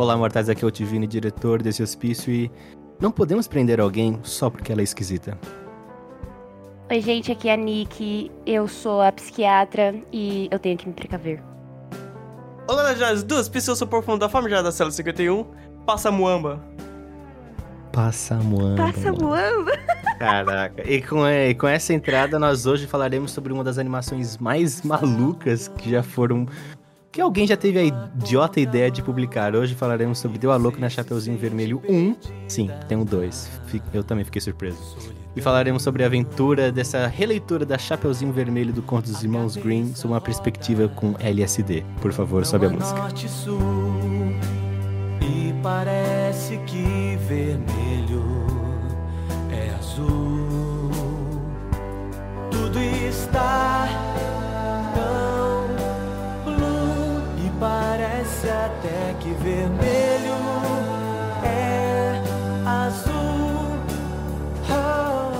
Olá, mortais, aqui é o Tivini, diretor desse hospício e não podemos prender alguém só porque ela é esquisita. Oi, gente, aqui é a Nick, eu sou a psiquiatra e eu tenho que me precaver. Olá, Legiões, duas pessoas sou por fundo da família da célula 51, Passa Muamba. Passa Muamba. Passa Muamba. Caraca, e com, e com essa entrada nós hoje falaremos sobre uma das animações mais malucas que já foram que alguém já teve a idiota ideia de publicar. Hoje falaremos sobre Deu a Louco na Chapeuzinho Vermelho 1. Sim, tem um 2. Eu também fiquei surpreso. E falaremos sobre a aventura dessa releitura da Chapeuzinho Vermelho do Conto dos Irmãos Green sob uma perspectiva com LSD. Por favor, sobe a música. Norte, sul, e parece que vermelho é azul. Tudo está parece até que vermelho é azul. Oh.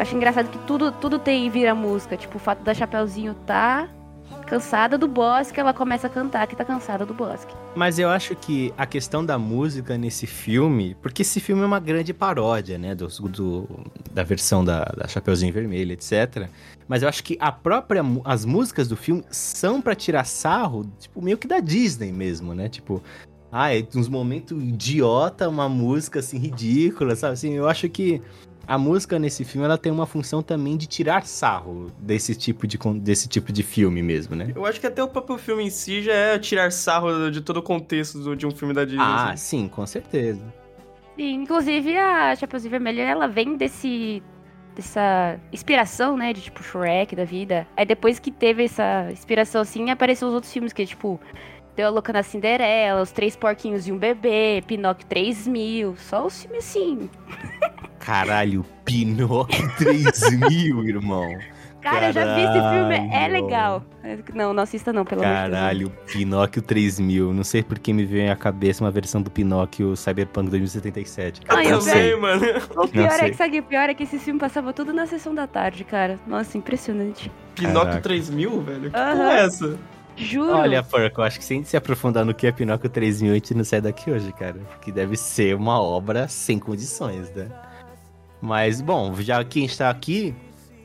Acho engraçado que tudo, tudo tem vira música. Tipo, o fato da Chapeuzinho tá cansada do bosque, ela começa a cantar que tá cansada do bosque. Mas eu acho que a questão da música nesse filme, porque esse filme é uma grande paródia, né, do, do da versão da, da Chapeuzinho Vermelho, etc. Mas eu acho que a própria as músicas do filme são para tirar sarro, tipo meio que da Disney mesmo, né? Tipo, ah, é uns momentos idiota, uma música assim ridícula, sabe? Assim, eu acho que a música nesse filme ela tem uma função também de tirar sarro desse tipo de, desse tipo de filme mesmo, né? Eu acho que até o próprio filme em si já é tirar sarro de todo o contexto de um filme da Disney. Ah, assim. sim, com certeza. E, inclusive, a Chapeuzinho Vermelho, ela vem desse dessa inspiração, né, de tipo Shrek da vida. Aí depois que teve essa inspiração assim, apareceu os outros filmes que tipo Deu a Louca na Cinderela, Os Três Porquinhos e um Bebê, Pinóquio 3000, só os filmes assim. Caralho, Pinóquio 3000, irmão. Cara, eu já vi esse filme, é legal. Não, não assista não, pelo amor de Deus. Caralho, Pinóquio 3000. Não sei por que me veio à cabeça uma versão do Pinóquio Cyberpunk 2077. Ai, eu sei, mano. O pior sei. é que, sabe, o pior é que esse filme passava tudo na sessão da tarde, cara. Nossa, impressionante. Pinóquio Caraca. 3000, velho? Que Aham. porra é essa? Juro. Olha, Porco, eu acho que sem se aprofundar no que é Pinóquio 3000, a gente não sai daqui hoje, cara. Porque deve ser uma obra sem condições, né? Mas, bom, já que a gente tá aqui,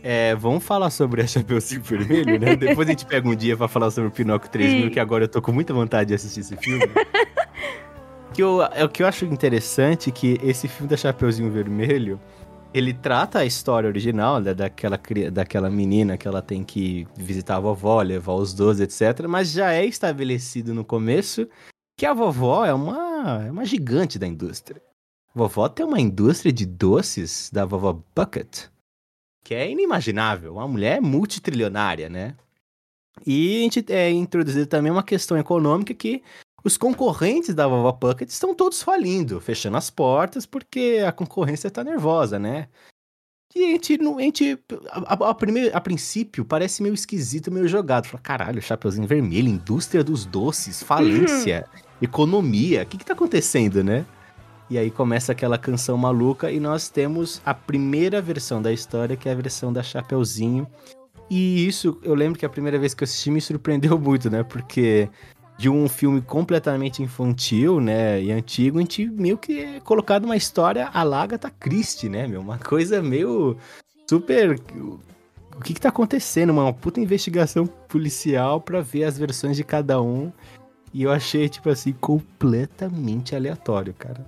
é, vamos falar sobre a Chapeuzinho Vermelho, né? Depois a gente pega um dia pra falar sobre o Pinóquio 3000, Sim. que agora eu tô com muita vontade de assistir esse filme. que eu, é o que eu acho interessante é que esse filme da Chapeuzinho Vermelho, ele trata a história original né, daquela, daquela menina que ela tem que visitar a vovó, levar os doces, etc. Mas já é estabelecido no começo que a vovó é uma, é uma gigante da indústria. A vovó tem uma indústria de doces da vovó Bucket, que é inimaginável. Uma mulher multitrilionária, né? E a gente é introduzido também uma questão econômica que os concorrentes da vovó Bucket estão todos falindo, fechando as portas porque a concorrência tá nervosa, né? E a gente, a, gente a, a- primeiro, a princípio, parece meio esquisito, meio jogado. Fala, caralho, Chapeuzinho Vermelho, indústria dos doces, falência, economia, o que que tá acontecendo, né? E aí começa aquela canção maluca e nós temos a primeira versão da história, que é a versão da Chapeuzinho. E isso, eu lembro que a primeira vez que eu assisti me surpreendeu muito, né? Porque de um filme completamente infantil, né, e antigo, a gente meio que é colocado uma história à la Agatha Christie, né, meu? Uma coisa meio super... O que que tá acontecendo? Uma puta investigação policial pra ver as versões de cada um. E eu achei, tipo assim, completamente aleatório, cara.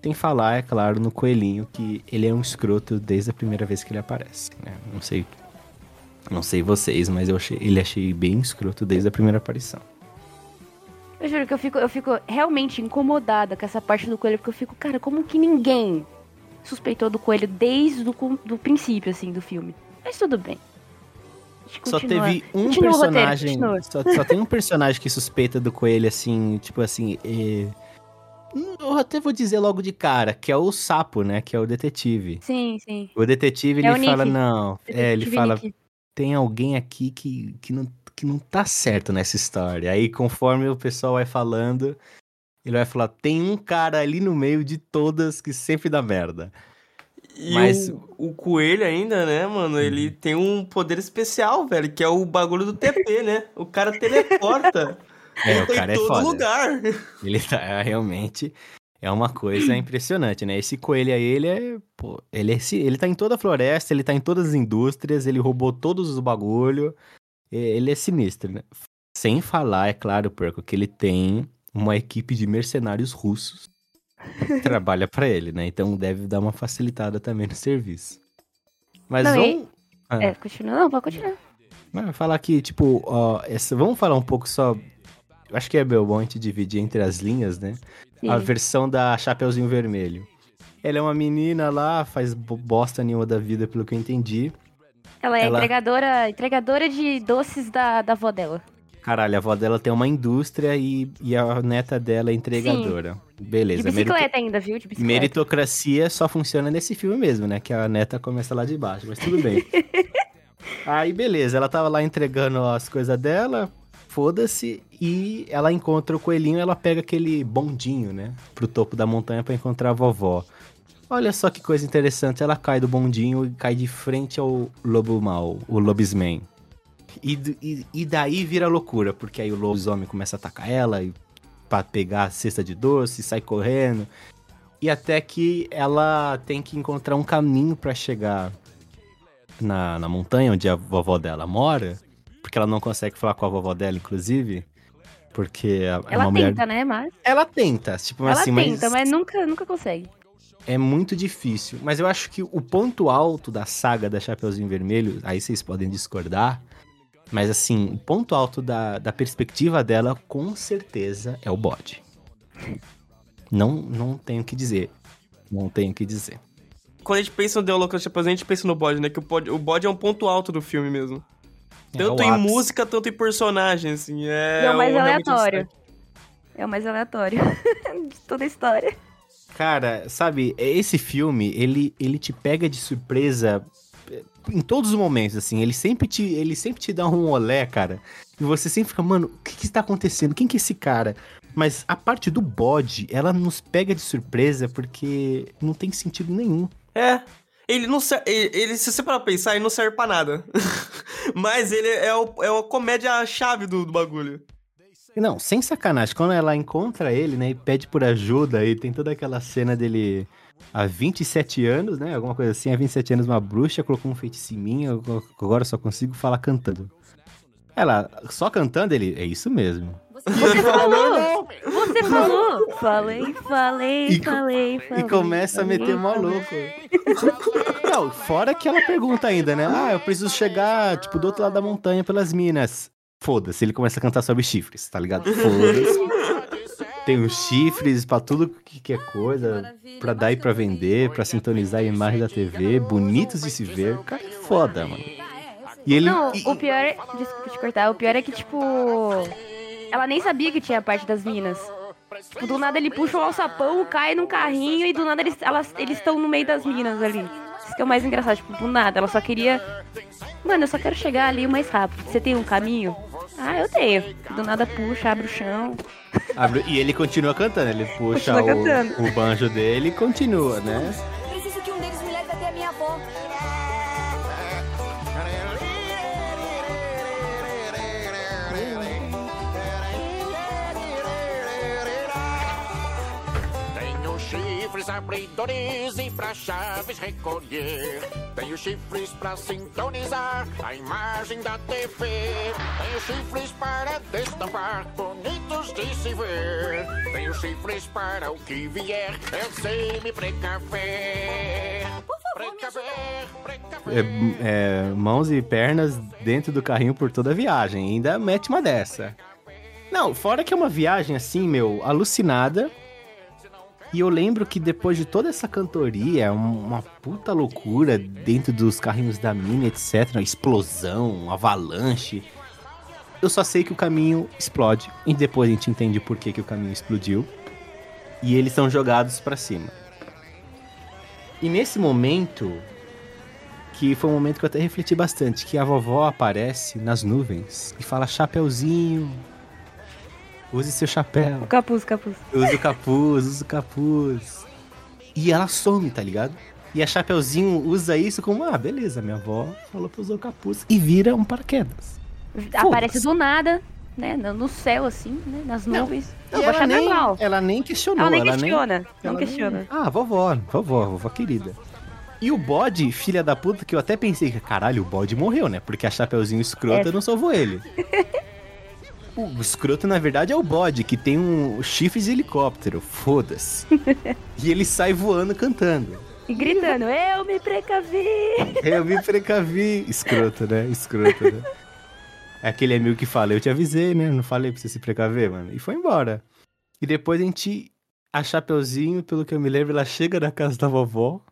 Tem falar, é claro, no Coelhinho, que ele é um escroto desde a primeira vez que ele aparece, né? Não sei... Não sei vocês, mas eu achei, ele achei bem escroto desde a primeira aparição. Eu juro que eu fico, eu fico realmente incomodada com essa parte do coelho, porque eu fico, cara, como que ninguém suspeitou do coelho desde o com- do princípio, assim, do filme? Mas tudo bem. A gente Só continua. teve um Continua roteiro, personagem. continua. só, só tem um personagem que suspeita do coelho, assim, tipo assim. é, hum, Eu até vou dizer logo de cara, que é o sapo, né? Que é o detetive. Sim, sim. O detetive, É ele o fala, Nick. não. É, ele Tive fala, Nick. tem alguém aqui que, que, não, que não tá certo nessa história. Aí, conforme o pessoal vai falando, ele vai falar, tem um cara ali no meio de todas que sempre dá merda. E Mas- o, o coelho ainda, né, mano, ele tem um poder especial, velho, que é o bagulho do TP, né? O cara teleporta. É, o Tá cara em é todo foda. lugar. Ele tá é, realmente é uma coisa impressionante, né? Esse coelho aí, ele é, pô, ele é, ele tá em toda a floresta, ele tá em todas as indústrias, ele roubou todos os bagulho. E- Ele é sinistro, né? Sem falar, é claro, Perco, que ele tem uma equipe de mercenários russos que trabalha pra ele, né? Então deve dar uma facilitada também no serviço. Mas Não, vamos, Ah. É, continua. Não, pode continuar. mas falar que, tipo, ó, essa, vamos falar um pouco só. Eu acho que é bom a gente dividir entre as linhas, né? Sim. A versão da Chapeuzinho Vermelho. Ela é uma menina lá, faz bo- bosta nenhuma da vida, pelo que eu entendi. Ela é ela- entregadora, entregadora de doces da, da avó dela. Caralho, a avó dela tem uma indústria e, e a neta dela é entregadora. Beleza. De bicicleta ainda, viu? De merito- bicicleta. Meritocracia só funciona nesse filme mesmo, né? Que a neta começa lá de baixo, mas tudo bem. Aí, beleza, ela tava lá entregando as coisas dela, foda-se, e ela encontra o coelhinho ela pega aquele bondinho, né? Pro topo da montanha pra encontrar a vovó. Olha só que coisa interessante, ela cai do bondinho e cai de frente ao lobo mau, o lobisman. E, e, e daí vira loucura, porque aí o lobisomem começa a atacar ela e, pra pegar a cesta de doce, sai correndo. E até que ela tem que encontrar um caminho pra chegar na, na montanha onde a vovó dela mora. Porque ela não consegue falar com a vovó dela, inclusive. Porque a- é Ela uma mulher. tenta, né? Mas. Ela tenta, tipo ela assim, tenta, mas mas nunca, nunca consegue. É muito difícil. Mas eu acho que o ponto alto da saga da Chapeuzinho Vermelho, aí vocês podem discordar, mas assim, o ponto alto da, da perspectiva dela, com certeza, é o bode. Não, não tenho o que dizer. Não tenho o que dizer. Quando a gente pensa no The Holocausto Chapeuzinho, a gente pensa no bode, né? Que o bode, o bode é um ponto alto do filme mesmo. Tanto É em música, tanto em personagem, assim. É, é o mais realmente aleatório. É o mais aleatório de toda a história. Cara, sabe, esse filme, ele, ele te pega de surpresa eh, em todos os momentos, assim. Ele sempre te, ele sempre te dá um olé, cara. E você sempre fica, mano, o que que está acontecendo? Quem que é esse cara? Mas a parte do bode, ela nos pega de surpresa porque não tem sentido nenhum. É. Ele não serve. Ele, ele- se você parar pra pensar, ele não serve pra nada. Mas ele é, o, é a comédia-chave do, do bagulho. Não, sem sacanagem. Quando ela encontra ele, né, e pede por ajuda, e tem toda aquela cena dele há 27 anos, né, alguma coisa assim, há 27 anos uma bruxa colocou um feitiço em mim, agora eu só consigo falar cantando. Ela, só cantando, ele, é isso mesmo. Você falou! Você falou! Falei, falei, E falei, falei. E começa a meter maluco. Não, fora que ela pergunta ainda, né? Ah, eu preciso chegar, tipo, do outro lado da montanha pelas minas. Foda-se, ele começa a cantar sobre chifres, tá ligado? Foda-se. Tem os chifres pra tudo que, que é coisa, pra dar e pra vender, pra sintonizar a imagem da TV, bonitos de se ver. Cara, é foda, mano. E ele. Não, e- o pior é. Desculpa te cortar. O pior é que, tipo. Ela nem sabia que tinha a parte das minas. Tipo, do nada ele puxa o alçapão, cai num carrinho e do nada eles elas- eles estão no meio das minas ali. Isso que é o mais engraçado, tipo, do nada. Ela só queria. Mano, eu só quero chegar ali o mais rápido. Você tem um caminho? Ah, eu tenho. Do nada puxa, abre o chão. abre- e ele continua cantando, ele puxa o, cantando. o banjo dele e continua, né? Abridores e pra chaves recolher. Tenho chifres pra sintonizar a imagem da TV. Tenho chifres para destampar, bonitos de se ver. Tenho chifres para o que vier, eu sei me precaver. Precaver, precaver. É, é, mãos e pernas dentro do carrinho por toda a viagem. Ainda mete uma dessa. Não, fora que é uma viagem assim, meu, alucinada. E eu lembro que depois de toda essa cantoria, um- uma puta loucura dentro dos carrinhos da Mini, etc. Explosão, avalanche. Eu só sei que o caminho explode. E depois a gente entende por que, que o caminho explodiu. E eles são jogados pra cima. E nesse momento, que foi um momento que eu até refleti bastante, que a vovó aparece nas nuvens e fala chapeuzinho. Use seu chapéu. O capuz, capuz. Use o capuz, use o capuz. E ela some, tá ligado? E a Chapeuzinho usa isso como, ah, beleza, minha avó falou pra usar o capuz. E vira um paraquedas. Aparece do nada. né, no céu, assim, né, nas Não, nuvens. Não, vou ela nem, ela nem questionou. Ela nem ela questiona, não ela nem- questiona. Ah, vovó, vovó, vovó querida. E o bode, filha da puta, que eu até pensei que, caralho, o bode morreu, né? Porque a Chapeuzinho escrota É. não salvou ele. o escroto, na verdade, é o bode, que tem um chifre de helicóptero. Foda-se. e ele sai voando cantando. E gritando, eu me precavi! Eu me precavi. Escroto, né? Escroto, né? É aquele amigo que fala, eu te avisei, né? Não falei pra você se precaver, mano. E foi embora. E depois a gente. A Chapeuzinho, pelo que eu me lembro, ela chega na casa da vovó.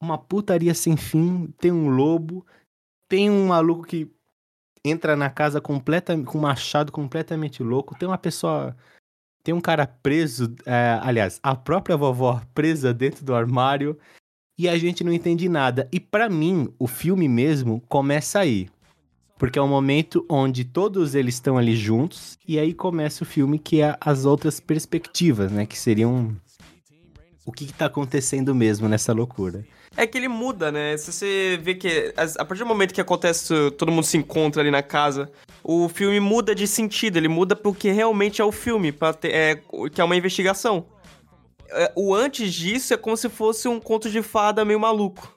Uma putaria sem fim. Tem um lobo. Tem um maluco que entra na casa completa, com um machado completamente louco. Tem uma pessoa. Tem um cara preso. é, aliás, a própria vovó presa dentro do armário e a gente não entende nada. E pra mim, o filme mesmo começa aí. Porque é um momento onde todos eles estão ali juntos e aí começa o filme que é as outras perspectivas, né, que seriam o que, que tá acontecendo mesmo nessa loucura. É que ele muda, né? Se você vê que a partir do momento que acontece, todo mundo se encontra ali na casa, o filme muda de sentido, ele muda pro que realmente é o filme, ter, é, que é uma investigação. É, o antes disso é como se fosse um conto de fada meio maluco.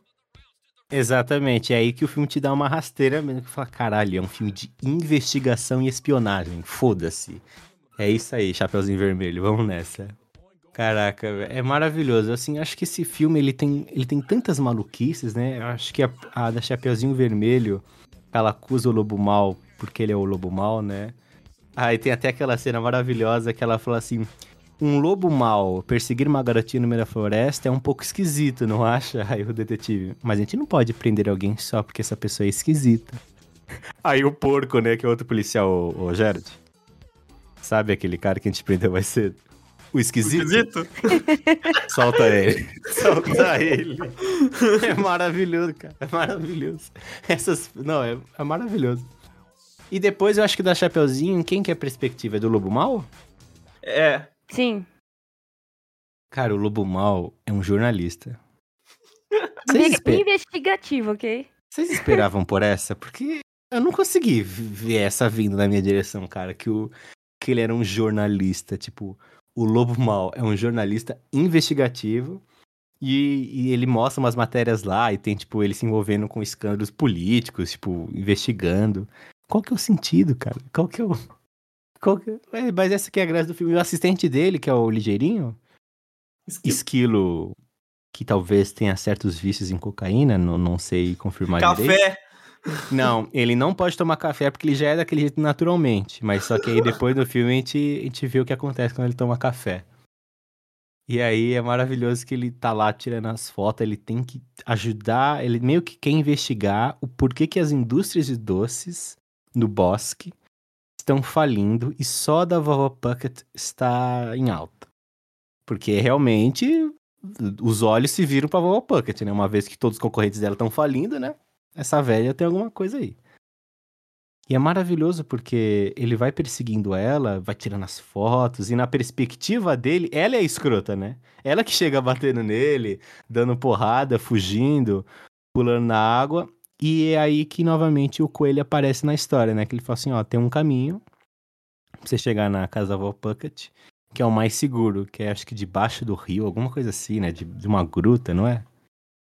Exatamente, é aí que o filme te dá uma rasteira mesmo, que fala, caralho, é um filme de investigação e espionagem, foda-se. É isso aí, Chapeuzinho Vermelho, vamos nessa. Caraca, é maravilhoso. Assim, acho que esse filme ele tem, ele tem tantas maluquices, né? Eu acho que a, a da Chapeuzinho Vermelho, ela acusa o lobo mal porque ele é o lobo mal, né? Aí tem até aquela cena maravilhosa que ela fala assim: um lobo mal perseguir uma garotinha no meio da floresta é um pouco esquisito, não acha? Aí o detetive, mas a gente não pode prender alguém só porque essa pessoa é esquisita. Aí o porco, né, que é outro policial, o, o. Sabe aquele cara que a gente prendeu mais cedo? O esquisito? Esquisito? Solta ele. Solta ele. É maravilhoso, cara. É maravilhoso. Essas. Não, é, é maravilhoso. E depois eu acho que da Chapeuzinho, quem que é a perspectiva? É do Lobo Mal? É. Sim. Cara, o Lobo Mal é um jornalista. Vocês, Mega espe- investigativo, ok? Vocês esperavam por essa? Porque eu não consegui ver essa vindo na minha direção, cara. Que, o... que ele era um jornalista. Tipo, o Lobo Mal é um jornalista investigativo. E, e ele mostra umas matérias lá e tem, tipo, ele se envolvendo com escândalos políticos, tipo, investigando. Qual que é o sentido, cara? Qual que é o. Qual que... é- Mas essa que é a graça do filme. O assistente dele, que é o Ligeirinho, esquilo que talvez tenha certos vícios em cocaína, não, não sei confirmar direito. Não, ele não pode tomar café porque ele já é daquele jeito naturalmente. Mas só que aí depois do filme a gente, a gente vê o que acontece quando ele toma café. E aí é maravilhoso que ele tá lá tirando as fotos, ele tem que ajudar, ele meio que quer investigar o porquê que as indústrias de doces no bosque estão falindo e só da Vovó Puckett está em alta. Porque realmente os olhos se viram pra Vovó Puckett, né? Uma vez que todos os concorrentes dela estão falindo, né? Essa velha tem alguma coisa aí. E é maravilhoso porque ele vai perseguindo ela, vai tirando as fotos, e na perspectiva dele, ela é a escrota, né? Ela que chega batendo nele, dando porrada, fugindo, pulando na água. E é aí que novamente o coelho aparece na história, né? Que ele fala assim: ó, tem um caminho pra você chegar na casa da avó Puckett, que é o mais seguro, que é acho que debaixo do rio, alguma coisa assim, né? De, de uma gruta, não é?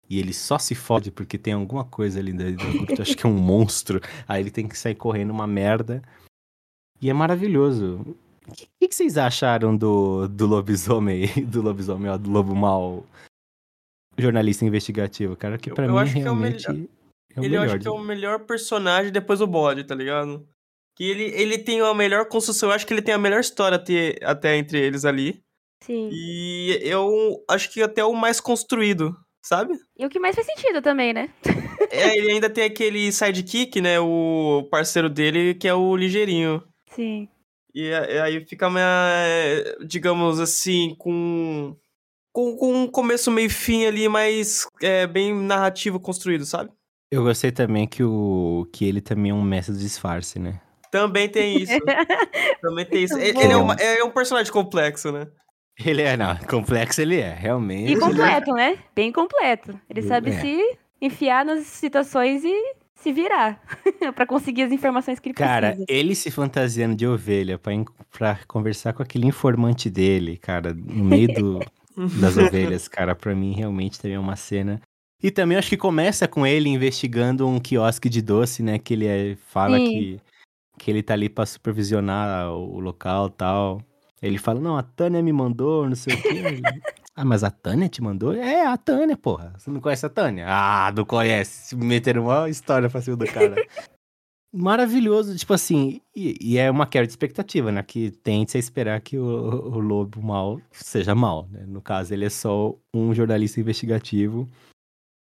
E ele só se fode porque tem alguma coisa ali gruta, acho que é um monstro. Aí ele tem que sair correndo uma merda. E é maravilhoso. O que, que que vocês acharam do, do lobisomem, do lobisomem, ó, do lobo mal jornalista investigativo, cara? Que Eu- pra eu mim acho que é o realmente é o ele eu melhor. acho que é o melhor personagem depois do bode, tá ligado? Que ele, ele tem a melhor construção, eu acho que ele tem a melhor história até, até entre eles ali. Sim. E eu acho que até o mais construído, sabe? E o que mais faz sentido também, né? É, ele ainda tem aquele sidekick, né? O parceiro dele, que é o Ligeirinho. Sim. E aí fica, mais, digamos assim, com, com, com um começo, meio e fim ali, mas é, bem narrativo construído, sabe? Eu gostei também que, o, que ele também é um mestre do disfarce, né? Também tem isso. Também tem isso. Ele, é, é um personagem complexo, né? Ele é, não, complexo ele é, realmente. E completo, né? Bem completo. Ele sabe É. se enfiar nas situações e se virar pra conseguir as informações que ele Cara, precisa. ele se fantasiando de ovelha pra conversar com aquele informante dele, cara, no meio do, das ovelhas, cara, pra mim realmente também é uma cena. E também acho que começa com ele investigando um quiosque de doce, né? Que ele é- fala Sim. que, que ele tá ali pra supervisionar o, o local e tal. Ele fala, não, a Tânia me mandou, não sei o quê. Ah, mas a Tânia te mandou? É, a Tânia, porra. Você não conhece a Tânia? Ah, não conhece. Meteram uma história pra cima do cara. Maravilhoso, tipo assim, e, e é uma quebra de expectativa, né? Que tende a esperar que o, o lobo mal seja mal, né? No caso, ele é só um jornalista investigativo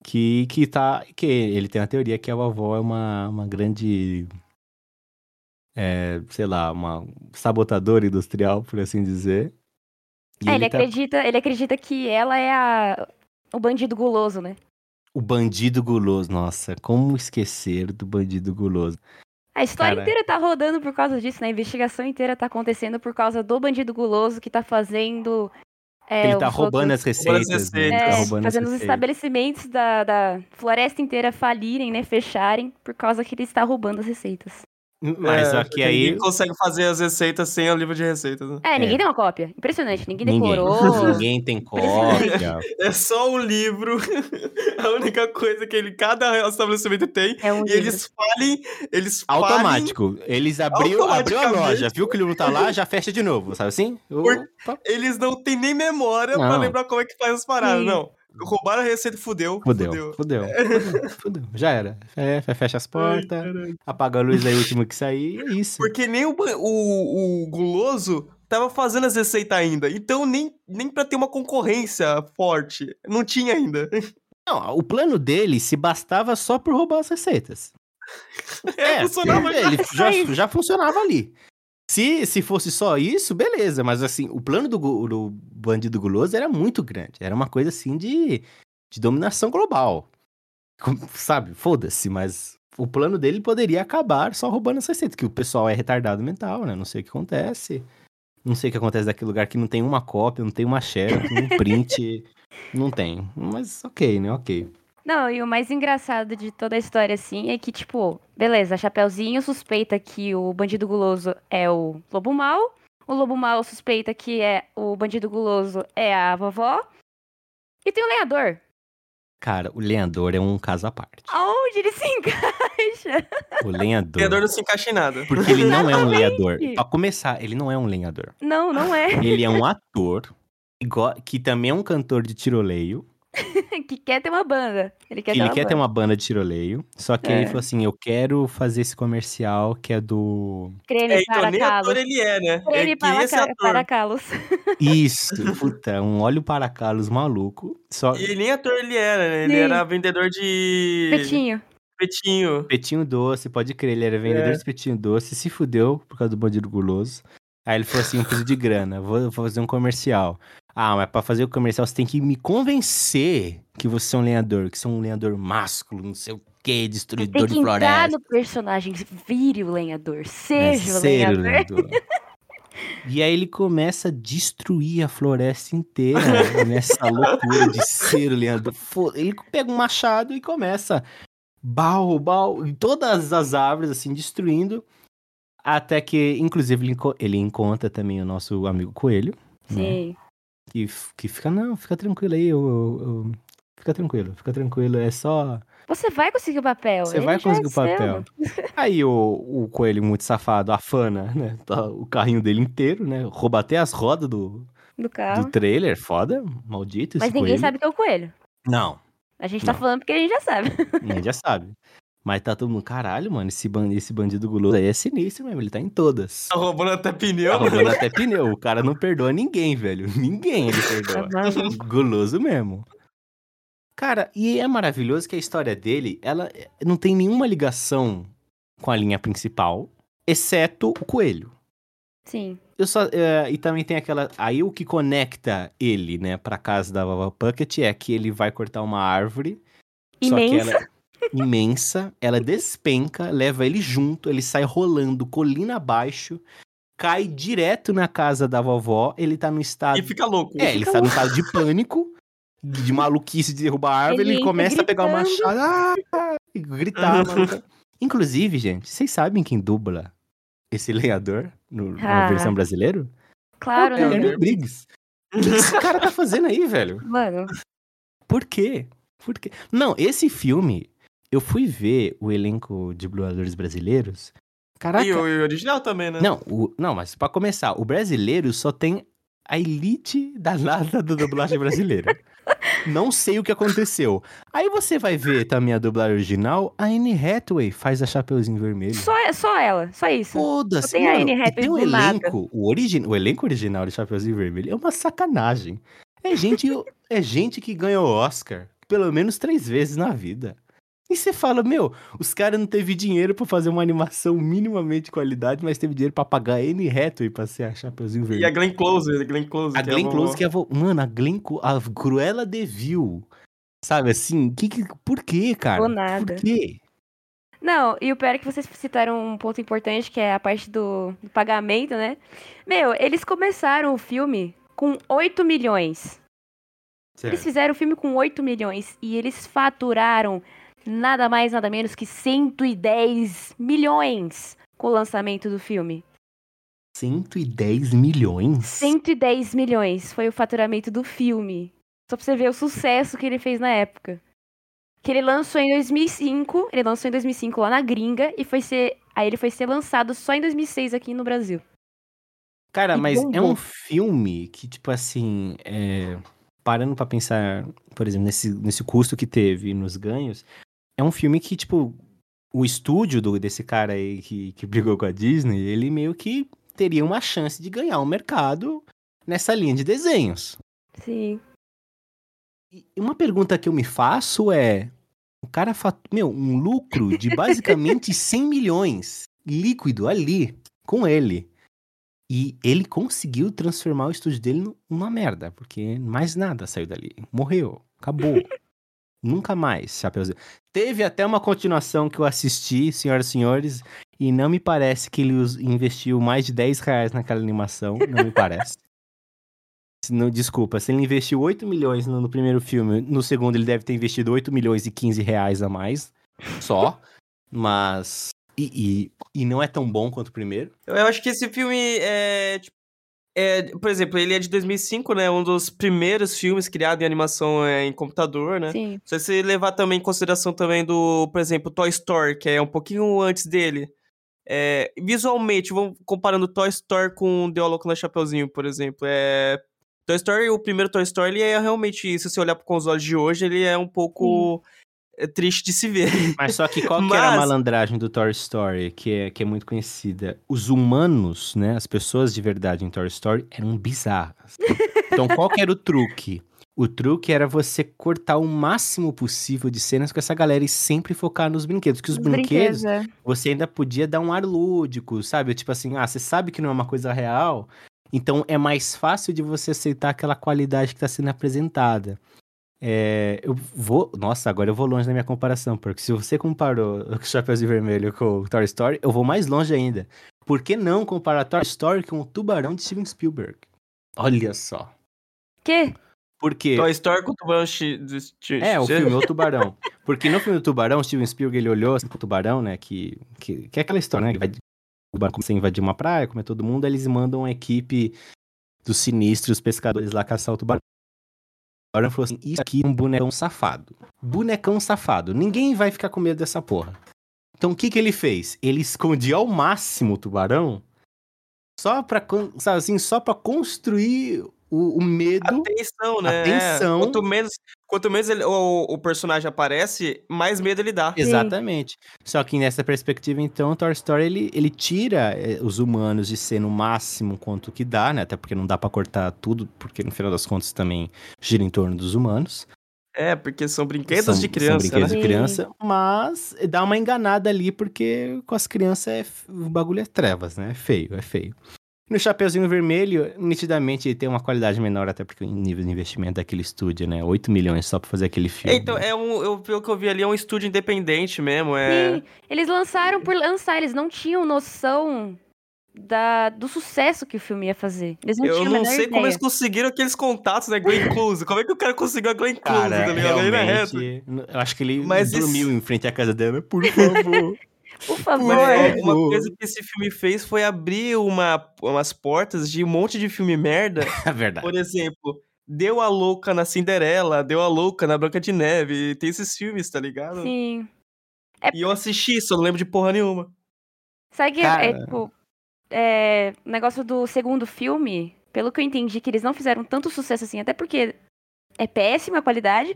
que, que tá. que ele tem a teoria que a vovó é uma, uma grande. É, sei lá, uma sabotadora industrial, por assim dizer. E É, ele, tá- acredita, ele acredita que ela é a, o bandido guloso, né? O bandido guloso, nossa, como esquecer do bandido guloso? A história Cara. inteira tá rodando por causa disso, né? A investigação inteira tá acontecendo por causa do bandido guloso que tá fazendo. é, ele tá roubando outros- as Roubando as receitas, né? Ele tá É, roubando as fazendo os receitas. estabelecimentos da, da floresta inteira falirem, né? Fecharem, por causa que ele está roubando as receitas. Mas É, aqui aí. Ninguém consegue fazer as receitas sem o livro de receitas, né? É, ninguém É. tem uma cópia. Impressionante, ninguém Ninguém. decorou. Ninguém tem cópia. É só um livro. A única coisa que ele, cada estabelecimento tem. É um E livro. eles falem. Eles falem. Automático. Eles abriu, abriu a loja, viu que o livro tá lá, já fecha de novo, sabe assim? Por-. Eles não têm nem memória pra Não. lembrar como é que faz as paradas. Sim. Não. Roubaram a receita e fudeu. Fudeu, Fudeu. fudeu, fudeu, fudeu. Já era. Fe- Fecha as portas, apaga a luz aí, o último que sair, é isso. Porque nem o, o, o guloso tava fazendo as receitas ainda. Então nem, nem pra ter uma concorrência forte. Não tinha ainda. Não, o plano dele se bastava só por roubar as receitas. É, funcionava. ele É já, já funcionava ali. Se, se fosse só isso, beleza. Mas assim, o plano do, do bandido guloso era muito grande. Era uma coisa assim de, de dominação global. Sabe? Foda-se, mas o plano dele poderia acabar só roubando as receitas. Que o pessoal é retardado mental, né? Não sei o que acontece. Não sei o que acontece daquele lugar que não tem uma cópia, não tem uma xerox, um print. não tem. Mas ok, né? Ok. Não, e o mais engraçado de toda a história, assim, é que, tipo, beleza, a Chapeuzinho suspeita que o bandido guloso é o lobo mal. O lobo mal suspeita que é o bandido guloso é a vovó. E tem o lenhador. Cara, o lenhador é um caso à parte. Aonde ele se encaixa? O O lenhador. não se encaixa em nada. Porque ele não é um lenhador. Pra começar, ele não é um lenhador. Não, não é. Ele é um ator que também é um cantor de tiroleio. que quer ter uma banda. Ele quer que ter ele uma quer ter banda. uma banda de tiroleio. Só que É. ele falou assim: eu quero fazer esse comercial que é do. Creme É, então para nem calos. ator ele é, né? Creme Ele para, ca- para calos. Isso, puta, um óleo para Carlos maluco. Só E nem ator ele era, né? Ele Sim. era vendedor de. Petinho. Petinho. petinho doce, pode crer, ele era vendedor É. de petinho doce, se fudeu por causa do bandido guloso. Aí ele falou assim: eu preciso de grana, vou vou fazer um comercial. Ah, mas pra fazer o comercial você tem que me convencer que você é um lenhador, que você é um lenhador másculo, não sei o que, Tem destruidor que de entrar floresta. no personagem. Vire o lenhador. É, Seja o ser lenhador. lenhador. E aí ele começa a destruir a floresta inteira nessa loucura de ser o lenhador. Ele pega um machado e começa bal, bal, em todas as árvores, assim, destruindo. Até que, inclusive, ele, enco- ele encontra também o nosso amigo Coelho. né? Que, que fica, não, fica tranquilo aí, eu, eu- eu- fica tranquilo, fica tranquilo, é só Você vai conseguir o papel. Você vai é conseguir o papel. Aí o, o coelho muito safado afana, né? tá o carrinho dele inteiro, né? Rouba até as rodas do, do carro. do trailer. Foda, maldito Mas ninguém coelho. sabe que é o coelho. Não, A gente tá Não. falando porque a gente já sabe. ninguém já sabe. Mas tá todo mundo, caralho, mano, esse, ban esse bandido guloso aí é sinistro mesmo, ele tá em todas. Tá roubando até Tá pneu. roubando até pneu. O cara não perdoa ninguém, velho. Ninguém ele perdoa. Guloso mesmo. Cara, e é maravilhoso que a história dele, ela eh, não tem nenhuma ligação com a linha principal, exceto o coelho. Sim. Eu só, eh, e também tem aquela. Aí o que conecta ele, né, pra casa da Vava Puckett é que ele vai cortar uma árvore. Só que Imensa. ela é imensa, ela despenca, leva ele junto, ele sai rolando colina abaixo, cai direto na casa da vovó, ele tá no estado. E fica louco. É, ele está no estado de pânico, de maluquice de derrubar a árvore, Ele ele, começa a pegar o gritando. machado, ah, e gritar, maluca. Inclusive, gente, vocês sabem quem dubla esse lenhador no, na Ah. versão brasileira? Claro, é o né? Briggs. O que esse cara tá fazendo aí, velho? Mano, Por quê? Por quê? Não, esse filme, eu fui ver o elenco de dubladores brasileiros. Caraca. E o, e o original também, né? Não, o- não, mas pra começar, o brasileiro só tem a elite danada da dublagem brasileira. Não sei o que aconteceu. Aí você vai ver também a dublagem original, a Anne Hathaway faz a Chapeuzinho Vermelho. só, só ela, só isso. Foda-se, Só tem a. Anne Hathaway tem um do elenco, o, origi o elenco original de Chapeuzinho Vermelho é uma sacanagem. É gente, é gente que ganhou Oscar pelo menos três vezes na vida. E você fala, meu, os caras não teve dinheiro pra fazer uma animação minimamente de qualidade, mas teve dinheiro pra pagar a Anne Hathaway pra ser a Chapeuzinho E Vermelho. a Glenn Close, a Glenn Close. A que Glenn é Close que é a vo... Mano, a Glenn Close, a Cruella de Vil. Sabe assim? Que, que... Por quê, cara? Ou nada. Por quê? Não, e o pior é que vocês citaram um ponto importante, que é a parte do, do pagamento, né? Meu, eles começaram o filme com 8 milhões. Eles fizeram o filme com 8 milhões e eles faturaram nada mais, nada menos que 110 milhões com o lançamento do filme. 110 milhões? 110 milhões foi o faturamento do filme. Só pra você ver o sucesso que ele fez na época. Que ele lançou em 2005, ele lançou em 2005 lá na gringa e foi ser, aí ele foi ser lançado só em 2006 aqui no Brasil. Cara, E mas é um filme que, tipo assim, é, parando pra pensar, por exemplo, nesse, nesse custo que teve e nos ganhos, é um filme que, tipo, o estúdio do, desse cara aí que, que brigou com a Disney, ele meio que teria uma chance de ganhar um mercado nessa linha de desenhos. Sim. E uma pergunta que eu me faço é: o cara, fat... meu, um lucro de basicamente 100 milhões líquido ali com ele. E ele conseguiu transformar o estúdio dele nu- numa merda, porque mais nada saiu dali. Morreu, acabou. Nunca mais, Chapeuzinho. Teve até uma continuação que eu assisti, senhoras e senhores, e não me parece que ele investiu mais de 10 reais naquela animação, não me parece. Se Não, desculpa, se ele investiu 8 milhões no, no primeiro filme, no segundo ele deve ter investido 8 milhões e 15 reais a mais, só. Mas. E, e, e não é tão bom quanto o primeiro. Eu acho que esse filme é, tipo, é, por exemplo, ele é de 2005, né? Um dos primeiros filmes criados em animação é, em computador, né? Sim. Se você levar também em consideração também do, por exemplo, Toy Story, que é um pouquinho antes dele. É, visualmente, vamos comparando Toy Story com The Louco na Chapeuzinho, por exemplo. É, Toy Story, o primeiro Toy Story, ele é realmente, se você olhar com os olhos de hoje, ele é um pouco é, triste de se ver. Mas só que qual que era a Mas- malandragem do Toy Story, que é, que é muito conhecida? Os humanos, né, as pessoas de verdade em Toy Story eram bizarras. Então qual que era o truque? O truque era você cortar o máximo possível de cenas com essa galera e sempre focar nos brinquedos. Que os, Os brinquedos, é. você ainda podia dar um ar lúdico, sabe? Tipo assim, ah, você sabe que não é uma coisa real, então é mais fácil de você aceitar aquela qualidade que está sendo apresentada. É, eu vou. Nossa, agora eu vou longe na minha comparação, porque se você comparou o Chapeuzinho Vermelho com o Toy Story, eu vou mais longe ainda. Por que não comparar Toy Story com o Tubarão de Steven Spielberg? Olha só. Que? Porque. Tubarão Story com o Tubarão Chi- do Chi- É, o filme, o Tubarão. Porque no filme do Tubarão, o Steven Spielberg, ele olhou assim pro Tubarão, né, que, que, que é aquela história, né, que vai, o tubarão começa a invadir uma praia, comer todo mundo, aí eles mandam uma equipe dos sinistros pescadores lá caçar o Tubarão. Tubarão falou assim, isso aqui é um bonecão safado. Bonecão safado. Ninguém vai ficar com medo dessa porra. Então o que que ele fez? Ele escondia ao máximo o Tubarão, só pra, sabe assim, só pra construir o, o medo... Atenção, né? Atenção. É, Quanto menos, quanto menos ele- o, o personagem aparece, mais medo ele dá. Exatamente. Só que nessa perspectiva, então, o Toy Story ele, ele tira eh, os humanos de ser no máximo quanto que dá, né? Até porque não dá pra cortar tudo, porque no final das contas também gira em torno dos humanos. É, porque são brinquedos São- de criança, São brinquedos né? de criança, mas dá uma enganada ali, porque com as crianças é, o bagulho é trevas, né? É feio, é feio. No Chapeuzinho Vermelho, nitidamente tem uma qualidade menor, até porque o nível de investimento daquele estúdio, né? 8 milhões só pra fazer aquele filme. É, então, é um, eu, pelo que eu vi ali, é um estúdio independente mesmo. É... Sim. Eles lançaram por lançar, eles não tinham noção da, do sucesso que o filme ia fazer. Eles não Eu não sei como ideia. eles conseguiram aqueles contatos, né? Glenn Close. Como é que o cara conseguiu a Glenn Close, Cara, tá ligado? Realmente, eu acho que ele Mas dormiu esse- em frente à casa dela. Por favor. Por favor. Mas é, Por uma coisa que esse filme fez foi abrir uma, umas portas de um monte de filme merda. É verdade. Por exemplo, deu a louca na Cinderela, deu a louca na Branca de Neve. Tem esses filmes, tá ligado? Sim. E eu assisti, só não lembro de porra nenhuma. Sabe que Cara. é, tipo, é, o negócio do segundo filme, pelo que eu entendi, que eles não fizeram tanto sucesso assim, até porque é péssima a qualidade,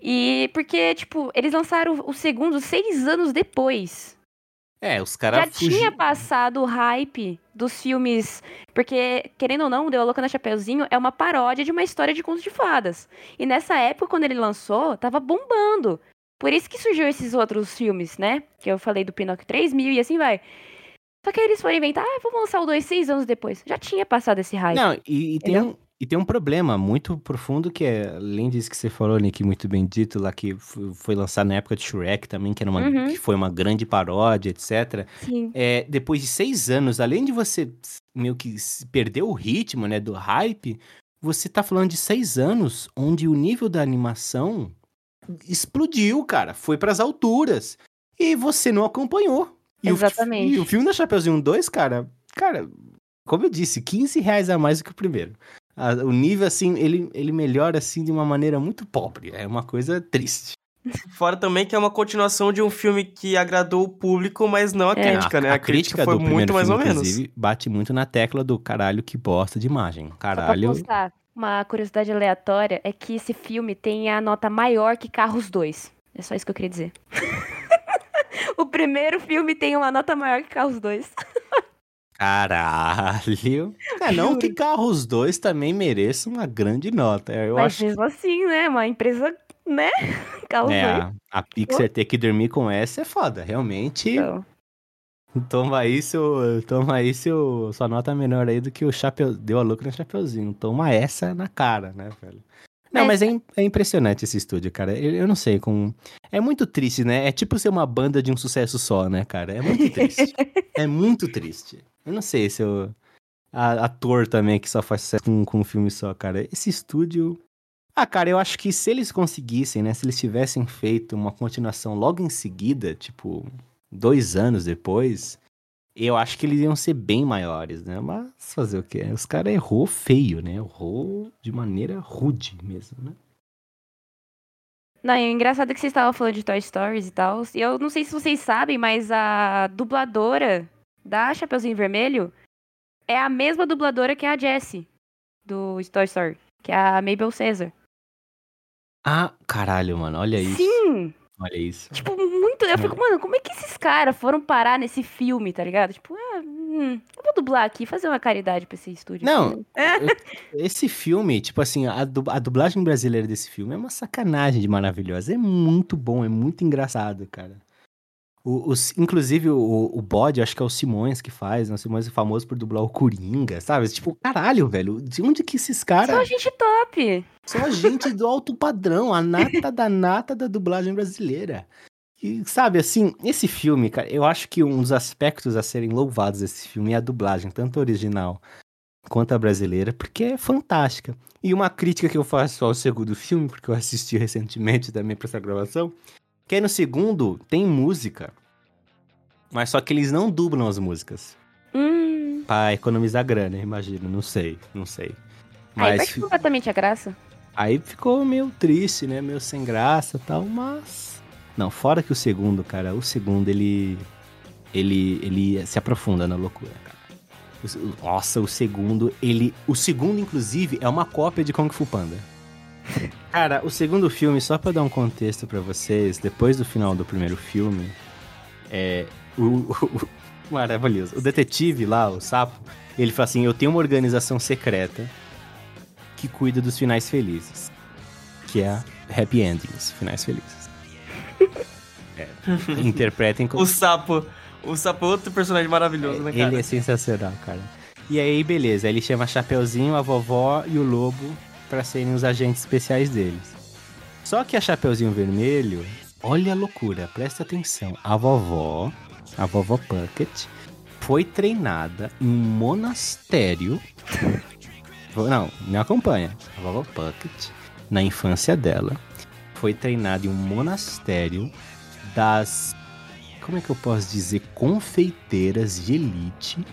e porque, tipo, eles lançaram o segundo seis anos depois. É, os Já caras tinha passado o hype dos filmes, porque, querendo ou não, Deu a Louca na Chapeuzinho é uma paródia de uma história de contos de fadas. E nessa época, quando ele lançou, tava bombando. Por isso que surgiu esses outros filmes, né? Que eu falei do Pinóquio 3000 e assim vai. Só que aí eles foram inventar, ah, vamos lançar o 2 seis anos depois. Já tinha passado esse hype. Não, e, e tem um, e tem um problema muito profundo que é, além disso que você falou, Nick, muito bem dito lá, que foi lançado na época de Shrek também, que, era uma, Uhum. que foi uma grande paródia, etc. Sim. É, depois de seis anos, além de você meio que perder o ritmo, né, do hype, você tá falando de seis anos onde o nível da animação explodiu, cara. Foi pras alturas. E você não acompanhou. E o Exatamente. e o filme da Chapeuzinho 2, cara, cara, como eu disse, 15 reais a mais do que o primeiro. A- o nível, assim, ele, ele melhora, assim, de uma maneira muito pobre. É uma coisa triste. Fora também que é uma continuação de um filme que agradou o público, mas não a É. crítica, né? A, crítica, foi do primeiro muito mais ou filme, menos. Inclusive, bate muito na tecla do caralho que bosta de imagem. Só pra Caralho. uma curiosidade aleatória é que esse filme tem a nota maior que Carros 2. É só isso que eu queria dizer. o primeiro filme tem uma nota maior que Carros 2. Caralho. É, não que Carros 2 também mereça uma grande nota. Eu Mas acho mesmo assim, né? Uma empresa, né? Carros é, 2. a, a Pixar ter que dormir com essa é foda. Realmente, Então, toma aí seu. Toma aí seu, sua nota menor aí do que o Chapeu. Deu a louca no Chapeuzinho. Toma essa na cara, né, velho? Não, mas é, im- é impressionante esse estúdio, cara. Eu, eu não sei, com... é muito triste, né? É tipo ser uma banda de um sucesso só, né, cara? É muito triste. é muito triste. Eu não sei se eu... a- ator também que só faz sucesso com, com um filme só, cara. Esse estúdio... Ah, cara, eu acho que se eles conseguissem, né? Se eles tivessem feito uma continuação logo em seguida, tipo, dois anos depois, eu acho que eles iam ser bem maiores, né? Mas fazer o quê? Os caras errou feio, né? Errou de maneira rude mesmo, né? Não, e o engraçado é que vocês estavam falando de Toy Stories e tal. E eu não sei se vocês sabem, mas a dubladora da Chapeuzinho Vermelho é a mesma dubladora que a Jessie do Toy Story, que é a Mabel Caesar. Ah, caralho, mano, olha isso. Sim! Olha isso. Tipo, muito. Eu fico, mano, como é que esses caras foram parar nesse filme, tá ligado? Tipo, ah, hum, eu vou dublar aqui, fazer uma caridade pra esse estúdio. Não, aqui. Esse filme, tipo assim, a, du- a dublagem brasileira desse filme é uma sacanagem de maravilhosa. É muito bom, é muito engraçado, cara. O, os- inclusive, o, o bode, acho que é o Simões que faz, né? O Simões é famoso por dublar o Coringa, sabe? Tipo, caralho, velho, de onde que esses caras... a gente top. São gente do alto padrão, a nata da nata da dublagem brasileira. E, sabe, assim, esse filme, cara, eu acho que um dos aspectos a serem louvados desse filme é a dublagem, tanto original quanto a brasileira, porque é fantástica. E uma crítica que eu faço ao segundo filme, porque eu assisti recentemente também pra essa gravação, que aí no segundo tem música, mas só que eles não dublam as músicas. Hum. Pra economizar grana, imagino, não sei, não sei. Aí Mas perde completamente a graça. Aí ficou meio triste, né? Meio sem graça e tal, mas. Não, fora que o segundo, cara, o segundo ele. Ele, ele se aprofunda na loucura, cara. Nossa, o segundo, ele. O segundo, inclusive, é uma cópia de Kung Fu Panda. Cara, o segundo filme, só pra dar um contexto pra vocês, depois do final do primeiro filme, é. O, o- o- maravilhoso. O detetive lá, o sapo, ele fala assim: Eu tenho uma organização secreta que cuida dos finais felizes. Que é a Happy Endings, finais felizes. É, interpretem como. O sapo. O sapo é outro personagem maravilhoso, né, cara? Ele é sensacional, cara. E aí, beleza, ele chama Chapeuzinho, a vovó e o lobo pra serem os agentes especiais deles. Só que a Chapeuzinho Vermelho, olha a loucura, presta atenção. A vovó, a vovó Puckett, foi treinada em um monastério. Não, me acompanha. A Vovó Puckett, na infância dela, foi treinada em um monastério das. Como é que eu posso dizer? Confeiteiras de elite.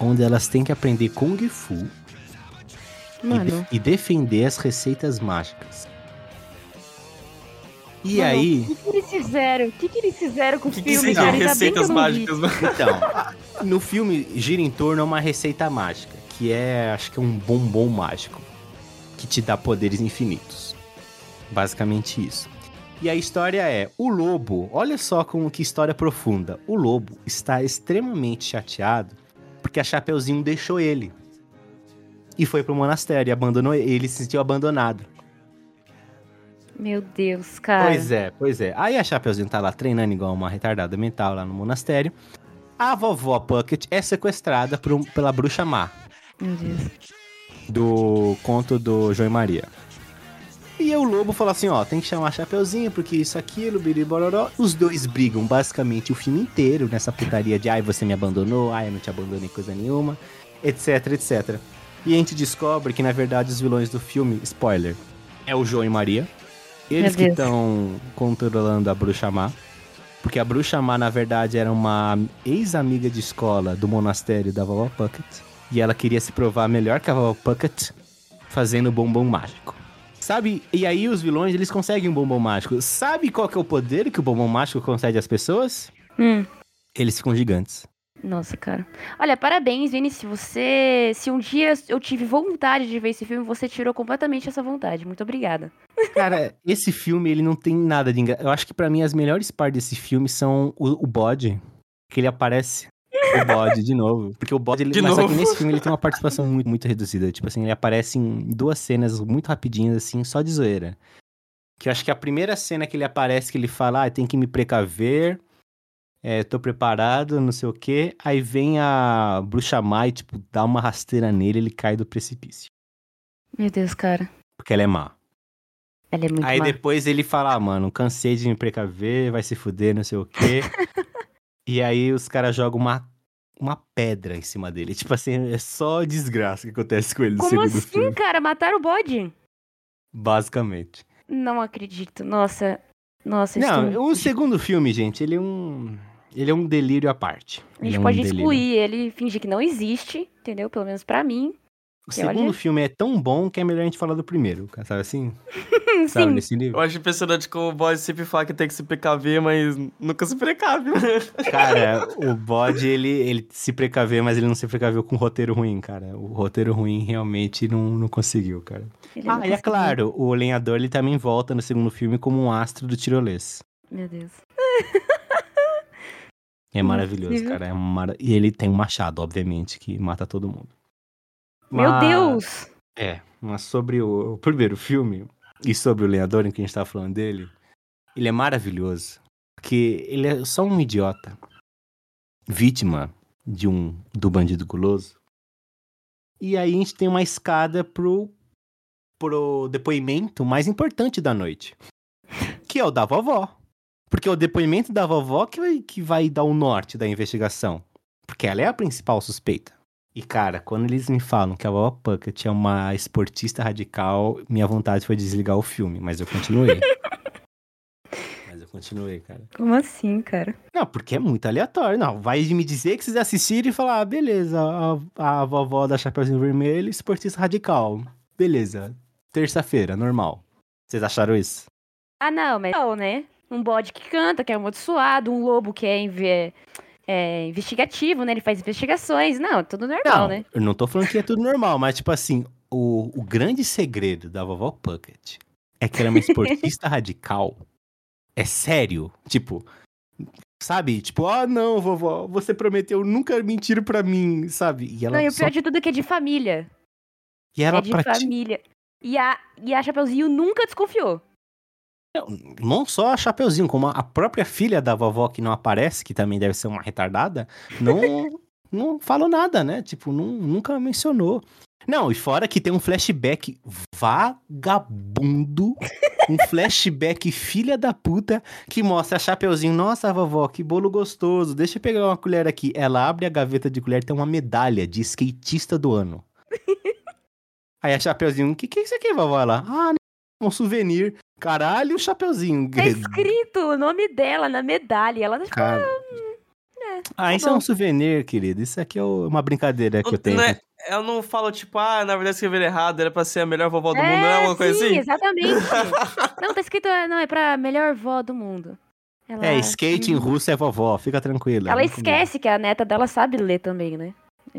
Onde elas têm que aprender Kung Fu Mano, de- e defender as receitas mágicas. E Mano, aí. o que, que eles fizeram? O que, que eles fizeram com o O que, que filme, cara? Ainda que eu receitas mágicas? mano? Então, no filme gira em torno a uma receita mágica, que é, acho que é um bombom mágico, que te dá poderes infinitos. Basicamente isso. E a história é, o lobo, olha só como que história profunda. O lobo está extremamente chateado porque a Chapeuzinho deixou ele. E foi pro monastério e abandonou ele, se sentiu abandonado. Meu Deus, cara. Pois é, pois é. Aí a Chapeuzinho tá lá treinando igual uma retardada mental lá no monastério. A vovó Puckett é sequestrada por pela bruxa má, Meu Deus. do conto do João e Maria. E o lobo falou assim, ó, tem que chamar a Chapeuzinho, porque isso, aquilo, biribororó. Os dois brigam basicamente o filme inteiro nessa putaria de ai, você me abandonou, ai, eu não te abandonei coisa nenhuma, etc, etc. E a gente descobre que, na verdade, os vilões do filme, spoiler, é o João e Maria. Eles que estão controlando a bruxa má. Porque a bruxa má, na verdade, era uma ex-amiga de escola do monastério da vovó Puckett. E ela queria se provar melhor que a vovó Puckett fazendo bombom mágico. Sabe? E aí os vilões, eles conseguem um bombom mágico. Sabe qual que é o poder que o bombom mágico concede às pessoas? Hum. Eles ficam gigantes. Nossa, cara. Olha, parabéns, Vini. Se você. Se um dia eu tive vontade de ver esse filme, você tirou completamente essa vontade. Muito obrigada. Cara, esse filme, ele não tem nada de engraçado. Eu acho que pra mim as melhores partes desse filme são o, o bode, que ele aparece. O bode de novo. Porque o bode, ele, mas só que nesse filme ele tem uma participação muito, muito reduzida. Tipo assim, ele aparece em duas cenas muito rapidinhas, assim, só de zoeira. Que eu acho que a primeira cena que ele aparece, que ele fala, ah, tem que me precaver, é, tô preparado, não sei o quê. Aí vem a bruxa má e, tipo, dá uma rasteira nele, ele cai do precipício. Meu Deus, cara. Porque ela é má. Ela é muito Aí má. depois ele fala, ah, mano, cansei de me precaver, vai se fuder, não sei o quê. e aí os caras jogam uma, uma pedra em cima dele. Tipo assim, é só desgraça que acontece com ele no Como segundo assim, filme. cara? Mataram o bode? Basicamente. Não acredito. Nossa. Nossa, Não, estou... o segundo filme, gente, ele é um. Ele é um delírio à parte. A Ele gente é um pode delírio. excluir ele, fingir que não existe, entendeu? Pelo menos pra mim. O segundo olha- filme é tão bom que é melhor a gente falar do primeiro, sabe assim? Sabe, Sim. nesse nível. Eu acho impressionante como o boy sempre fala que tem que se precaver, mas nunca se precave. né? Cara, o bode, ele, ele se precaver, mas ele não se precaveu com roteiro ruim, cara. O roteiro ruim realmente não, não conseguiu, cara. Ele não Ah, e é claro, o lenhador, ele também volta no segundo filme como um astro do tirolês. Meu Deus. É maravilhoso, Incrível. cara. É mara... E ele tem um machado, obviamente, que mata todo mundo. Meu Mas- Deus! É, mas sobre o, o primeiro filme e sobre o lenhador em que a gente tava falando dele, ele é maravilhoso. Porque ele é só um idiota. Vítima de um do bandido guloso. E aí a gente tem uma escada pro, pro depoimento mais importante da noite. Que é o da vovó. Porque é o depoimento da vovó que vai, que vai dar o norte da investigação. Porque ela é a principal suspeita. E, cara, quando eles me falam que a Vovó Puckett é uma esportista radical, minha vontade foi desligar o filme, mas eu continuei. mas eu continuei, cara. Como assim, cara? Não, porque é muito aleatório. Não, vai me dizer que vocês assistiram e falar, ah, beleza, a, a vovó da Chapeuzinho Vermelho, esportista radical. Beleza, terça-feira, normal. Vocês acharam isso? Ah, não, mas não, né? Um bode que canta, que é amaldiçoado, um lobo que é, inve- é investigativo, né? Ele faz investigações. Não, tudo normal, não, né? eu não tô falando que é tudo normal, mas tipo assim, o, o grande segredo da vovó Puckett é que ela é uma esportista radical. É sério. Tipo, sabe? Tipo, ah, não, vovó, você prometeu nunca mentir pra mim, sabe? E ela Não, e o só... pior de tudo é que é de família. E ela é de prati- família. E a, e a Chapeuzinho nunca desconfiou. Não só a Chapeuzinho, como a própria filha da vovó que não aparece, que também deve ser uma retardada, não, não falou nada, né? Tipo, não, nunca mencionou. Não, e fora que tem um flashback vagabundo, um flashback filha da puta, que mostra a Chapeuzinho, nossa, vovó, que bolo gostoso, deixa eu pegar uma colher aqui. Ela abre a gaveta de colher, tem uma medalha de skatista do ano. Aí a Chapeuzinho, o que, que é isso aqui, vovó? Ela, ah, um souvenir. Caralho, Chapeuzinho. Tá escrito o nome dela na medalha. Ela, tipo, Cara. Ah, isso é um souvenir, querido. Isso aqui é uma brincadeira que eu tenho. Não é- ela não fala, tipo, ah, na verdade escreveram errado, era pra ser a melhor vovó do é, mundo, não é uma coisa sim, assim? exatamente. não, tá escrito, é, não, é pra melhor vó do mundo. Ela, É, skate em russo é vovó, fica tranquila. Ela esquece que a neta dela sabe ler também, né?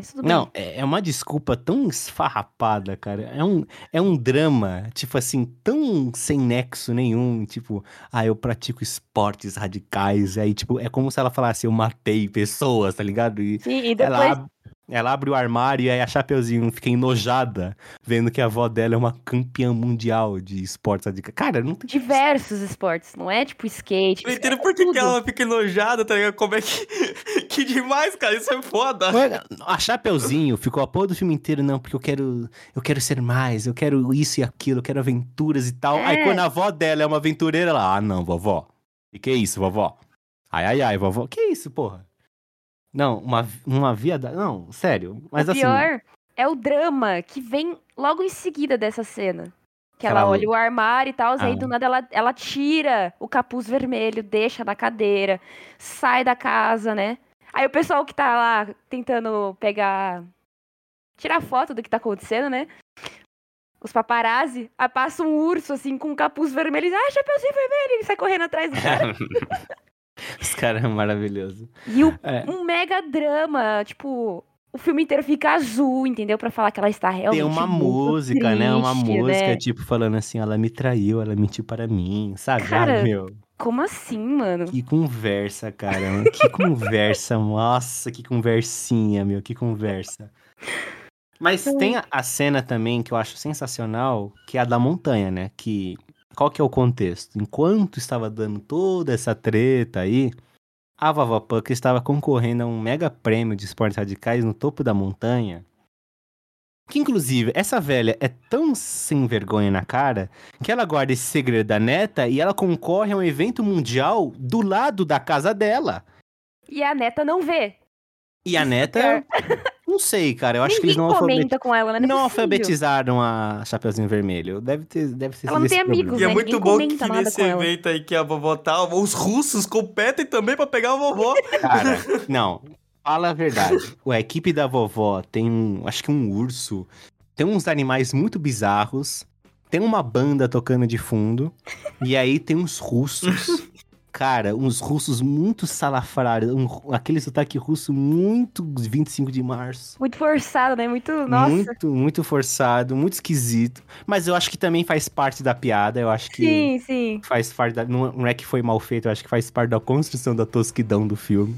Mas tudo bem. Não, é é uma desculpa tão esfarrapada, cara. É um, é um drama, tipo assim, tão sem nexo nenhum. Tipo, ah, eu pratico esportes radicais. Aí, tipo, é como se ela falasse, eu matei pessoas, tá ligado? E Sim, e ela, depois. ab- ela abre o armário e aí a Chapeuzinho fica enojada, vendo que a avó dela é uma campeã mundial de esportes. Cara, não tem. Diversos esportes, não é tipo skate. Não é entendo por que, que ela fica enojada, tá ligado? Como é que. que demais, cara, isso é foda. A Chapeuzinho ficou a porra do filme inteiro, não, porque eu quero, eu quero ser mais, eu quero isso e aquilo, eu quero aventuras e tal. Aí É. quando a avó dela é uma aventureira, ela, ah, não, vovó. E que isso, vovó? Ai, ai, ai, vovó. Que isso, porra? Não, uma, uma viada. Não, sério. Mas o assim. pior é o drama que vem logo em seguida dessa cena. Que ela Ela- olha o armário e tal, aí Ah. do nada ela, ela tira o capuz vermelho, deixa na cadeira, sai da casa, né? Aí o pessoal que tá lá tentando pegar. tirar foto do que tá acontecendo, né? Os paparazzi, aí passa um urso assim com um capuz vermelho e diz, ah, chapeuzinho vermelho, ele sai correndo atrás do cara. Os caras é maravilhoso. E o É. um mega drama, tipo, o filme inteiro fica azul, entendeu? Pra falar que ela está realmente Tem uma música, né? Uma triste, música, né? tipo, falando assim, ela me traiu, ela mentiu para mim, sabe? Cara, Ai, meu. Como assim, mano? Que conversa, cara. Que conversa. Nossa, que conversinha, meu. Que conversa. Mas tem a, a cena também que eu acho sensacional, que é a da montanha, né? Que. Qual que é o contexto? Enquanto estava dando toda essa treta aí, a Vovó Puck estava concorrendo a um mega prêmio de esportes radicais no topo da montanha. Que inclusive, essa velha é tão sem vergonha na cara que ela guarda esse segredo da neta e ela concorre a um evento mundial do lado da casa dela. E a neta não vê. E a neta, não sei, cara, eu acho que Ninguém eles não, alfabeti- comenta com ela, né? não é possível. alfabetizaram a Chapeuzinho Vermelho. Deve ter, deve ter Ela não tem amigos, E é né? muito Ninguém bom comenta que nada nesse com ela. evento aí que a vovó tá, os russos competem também pra pegar a vovó. Cara, não. Fala a verdade. A equipe da vovó tem um, acho que um urso. Tem uns animais muito bizarros. Tem uma banda tocando de fundo. E aí tem uns russos. Cara, uns russos muito salafrários. Um, aquele sotaque russo muito 25 de março. Muito forçado, né? Muito. Nossa. Muito, muito forçado, muito esquisito. Mas eu acho que também faz parte da piada. Eu acho que Sim, sim. faz parte da. Não é que foi mal feito, eu acho que faz parte da construção da tosquidão do filme.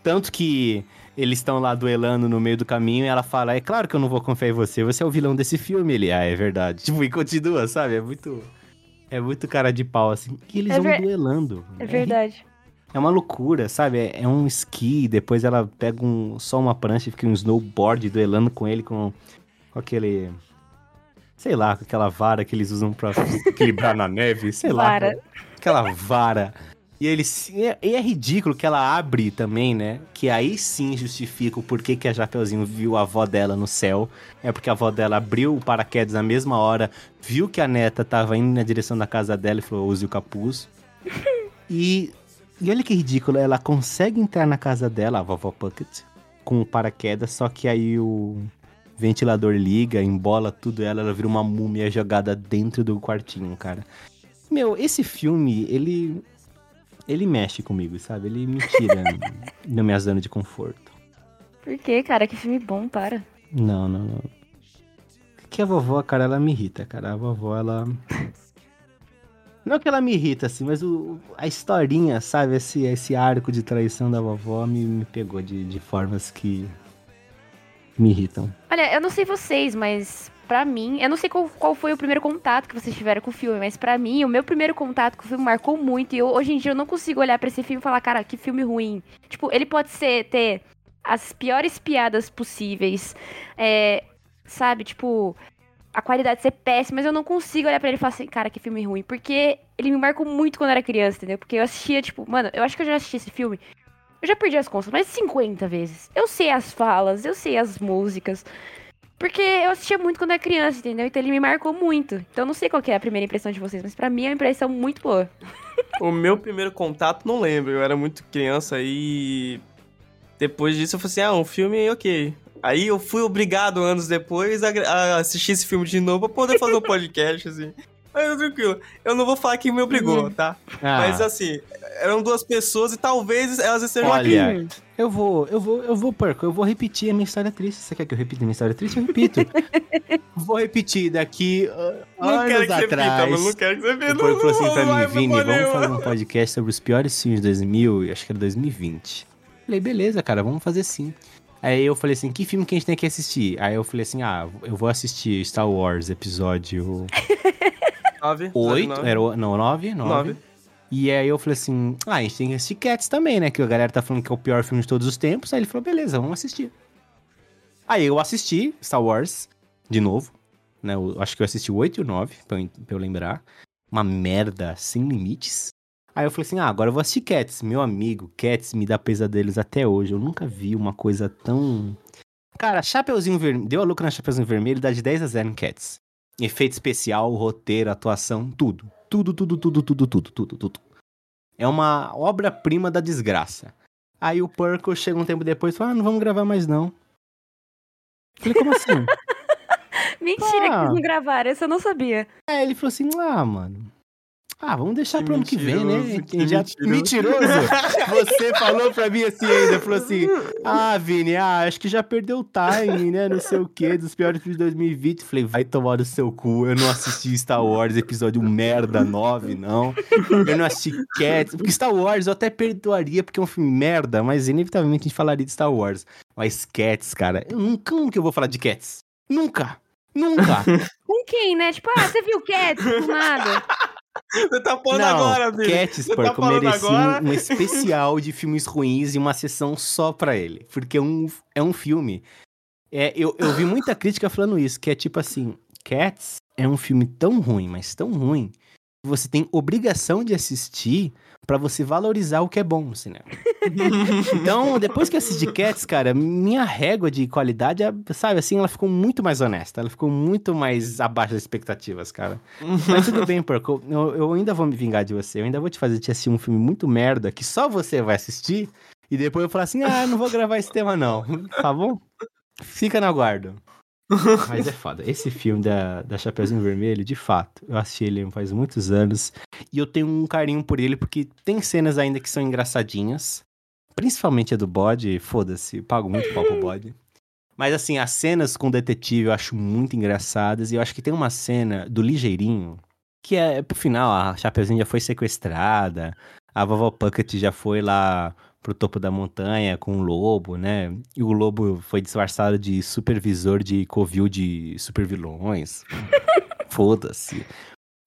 Tanto que eles estão lá duelando no meio do caminho e ela fala: É claro que eu não vou confiar em você, você é o vilão desse filme. Ele, ah, é verdade. Tipo, e continua, sabe? É muito. É muito cara de pau, assim. E eles É vão ver- duelando. É verdade. É uma loucura, sabe? É, é um esqui, depois ela pega um, só uma prancha e fica um snowboard duelando com ele com, com aquele. Sei lá, com aquela vara que eles usam pra equilibrar na neve, sei lá. Vara. cara. Aquela vara. E ele se- e é, é ridículo que ela abre também, né? Que aí sim justifica o porquê que a Japeuzinho viu a avó dela no céu. É porque a avó dela abriu o paraquedas na mesma hora, viu que a neta tava indo na direção da casa dela e falou: use o capuz. E, e olha que ridículo, ela consegue entrar na casa dela, a vovó Puckett, com o paraquedas, só que aí o ventilador liga, embola tudo ela, ela vira uma múmia jogada dentro do quartinho, cara. Meu, esse filme, ele. Ele mexe comigo, sabe? Ele me tira da minha zona de conforto. Por quê, cara? Que filme bom, para. Não, não, não. Que a vovó, cara, ela me irrita, cara. A vovó, ela. Não que ela me irrita, assim, mas o, a historinha, sabe? Esse, esse arco de traição da vovó me, me pegou de, de formas que me irritam. Olha, eu não sei vocês, mas pra mim, eu não sei qual, qual foi o primeiro contato que vocês tiveram com o filme, mas pra mim, o meu primeiro contato com o filme marcou muito. E eu, hoje em dia eu não consigo olhar pra esse filme e falar, cara, que filme ruim. Tipo, ele pode ser ter as piores piadas possíveis, é, sabe? Tipo, a qualidade ser péssima, mas eu não consigo olhar pra ele e falar assim, cara, que filme ruim. Porque ele me marcou muito quando eu era criança, entendeu? Porque eu assistia, tipo, mano, eu acho que eu já assisti esse filme. Eu já perdi as contas, mais de 50 vezes. Eu sei as falas, eu sei as músicas. Porque eu assistia muito quando era criança, entendeu? Então ele me marcou muito. Então eu não sei qual que é a primeira impressão de vocês, mas pra mim é uma impressão muito boa. O meu primeiro contato, não lembro. Eu era muito criança e. Depois disso eu falei assim: ah, um filme ok. Aí eu fui obrigado, anos depois, a, a assistir esse filme de novo pra poder fazer um podcast, assim. Mas tranquilo. Eu não vou falar quem me obrigou, tá? Ah, Mas assim, eram duas pessoas e talvez elas estejam Olha, aqui. eu vou, eu vou, eu vou, Porco, eu vou repetir a minha história triste. Você quer que eu repita a minha história triste? Eu repito. vou repetir daqui uh, Não quero anos que repita, atrás. mas não quero que você repita. O Porco falou assim pra mim, Vini, vamos nenhuma. fazer um podcast sobre os piores filmes de 2000, e acho que era 2020. Falei, beleza, cara, vamos fazer sim. Aí eu falei assim, que filme que a gente tem que assistir? Aí eu falei assim, ah, eu vou assistir Star Wars, episódio Nove, 8, nove, era, o- não, 9, 9. Nove. E aí eu falei assim, ah, a gente tem que assistir Cats também, né? Que a galera tá falando que é o pior filme de todos os tempos. Aí ele falou, beleza, vamos assistir. Aí eu assisti Star Wars, de novo. Né? Eu acho que eu assisti o 8 e o 9, pra eu, pra eu lembrar. Uma merda sem limites. Aí eu falei assim, ah, agora eu vou assistir Cats. Meu amigo, Cats me dá pesadelos até hoje. Eu nunca vi uma coisa tão... Cara, Chapeuzinho Vermelho... Deu a louca na Chapeuzinho Vermelho, dá de 10 a 0 em Cats. Efeito especial, roteiro, atuação, tudo. Tudo, tudo, tudo, tudo, tudo, tudo, tudo. É uma obra-prima da desgraça. Aí o Purple chega um tempo depois e fala, ah, não vamos gravar mais não. Falei, como assim? Mentira que Ah. eles não gravaram, essa eu não sabia. Aí ele falou assim, ah, mano. Ah, vamos deixar pro ano que vem, né? Mentiroso, que Quem já... mentiroso. Mentiroso! Você falou pra mim assim ainda, falou assim, ah, Vini, ah, acho que já perdeu o time, né? Não sei o quê, dos piores filmes de 2020. Falei, vai tomar no seu cu, eu não assisti Star Wars episódio merda 9, não. Eu não assisti Cats, porque Star Wars eu até perdoaria porque é um filme merda, mas inevitavelmente a gente falaria de Star Wars. Mas Cats, cara, eu nunca, nunca eu vou falar de Cats. Nunca! Nunca! Com quem, né? Tipo, ah, você viu Cats? Do nada. Você tá pondo Não, agora, filho. Cats, Você tá merecia agora? um, um especial de filmes ruins e uma sessão só pra ele. Porque é um, é um filme. É, eu, eu vi muita crítica falando isso, que é tipo assim: Cats é um filme tão ruim, mas tão ruim, você tem obrigação de assistir pra você valorizar o que é bom no cinema. então, depois que eu assisti Cats, cara, minha régua de qualidade, sabe assim, ela ficou muito mais honesta. Ela ficou muito mais abaixo das expectativas, cara. Mas tudo bem, Porco. Eu, eu ainda vou me vingar de você. Eu ainda vou te fazer te assistir um filme muito merda que só você vai assistir. E depois eu falar assim: ah, não vou gravar esse tema, não. Tá bom? Fica na guarda. Mas é foda. Esse filme da, da Chapeuzinho Vermelho, de fato, eu assisti ele faz muitos anos. E eu tenho um carinho por ele, porque tem cenas ainda que são engraçadinhas. Principalmente a do bode, foda-se, pago muito pau pro bode. Mas assim, as cenas com o detetive eu acho muito engraçadas. E eu acho que tem uma cena do Ligeirinho, que é pro final, a Chapeuzinho já foi sequestrada, a vovó Puckett já foi lá pro topo da montanha com o lobo, né? E o lobo foi disfarçado de supervisor de covil de supervilões. Foda-se.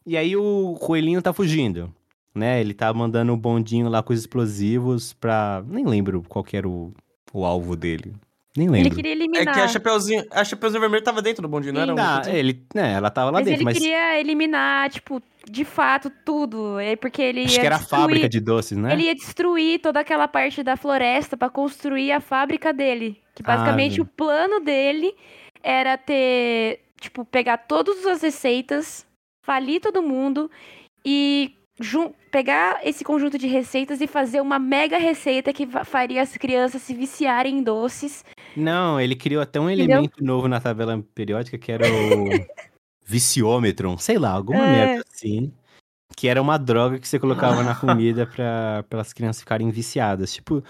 E aí o coelhinho tá fugindo, né? Ele tá mandando o bondinho lá com os explosivos pra... Nem lembro qual era o, o alvo dele. Nem lembro. Ele queria É eliminar. que a Chapeuzinho, a Chapeuzinho Vermelho tava dentro do bondinho, não era? Ah, Um... ele, né, ela tava lá mas dentro, ele mas queria eliminar, tipo, de fato, tudo. É porque ele acho ia que era a destruir- fábrica de doces, né? Ele ia destruir toda aquela parte da floresta pra construir a fábrica dele. Que Ah, basicamente meu. o plano dele era ter, tipo, pegar todas as receitas, falir todo mundo e jun- pegar esse conjunto de receitas e fazer uma mega receita que faria as crianças se viciarem em doces. Não, ele criou até um Entendeu? elemento novo na tabela periódica que era o viciômetro, sei lá, alguma É. merda assim. Que era uma droga que você colocava na comida pra, pra as crianças ficarem viciadas. Tipo,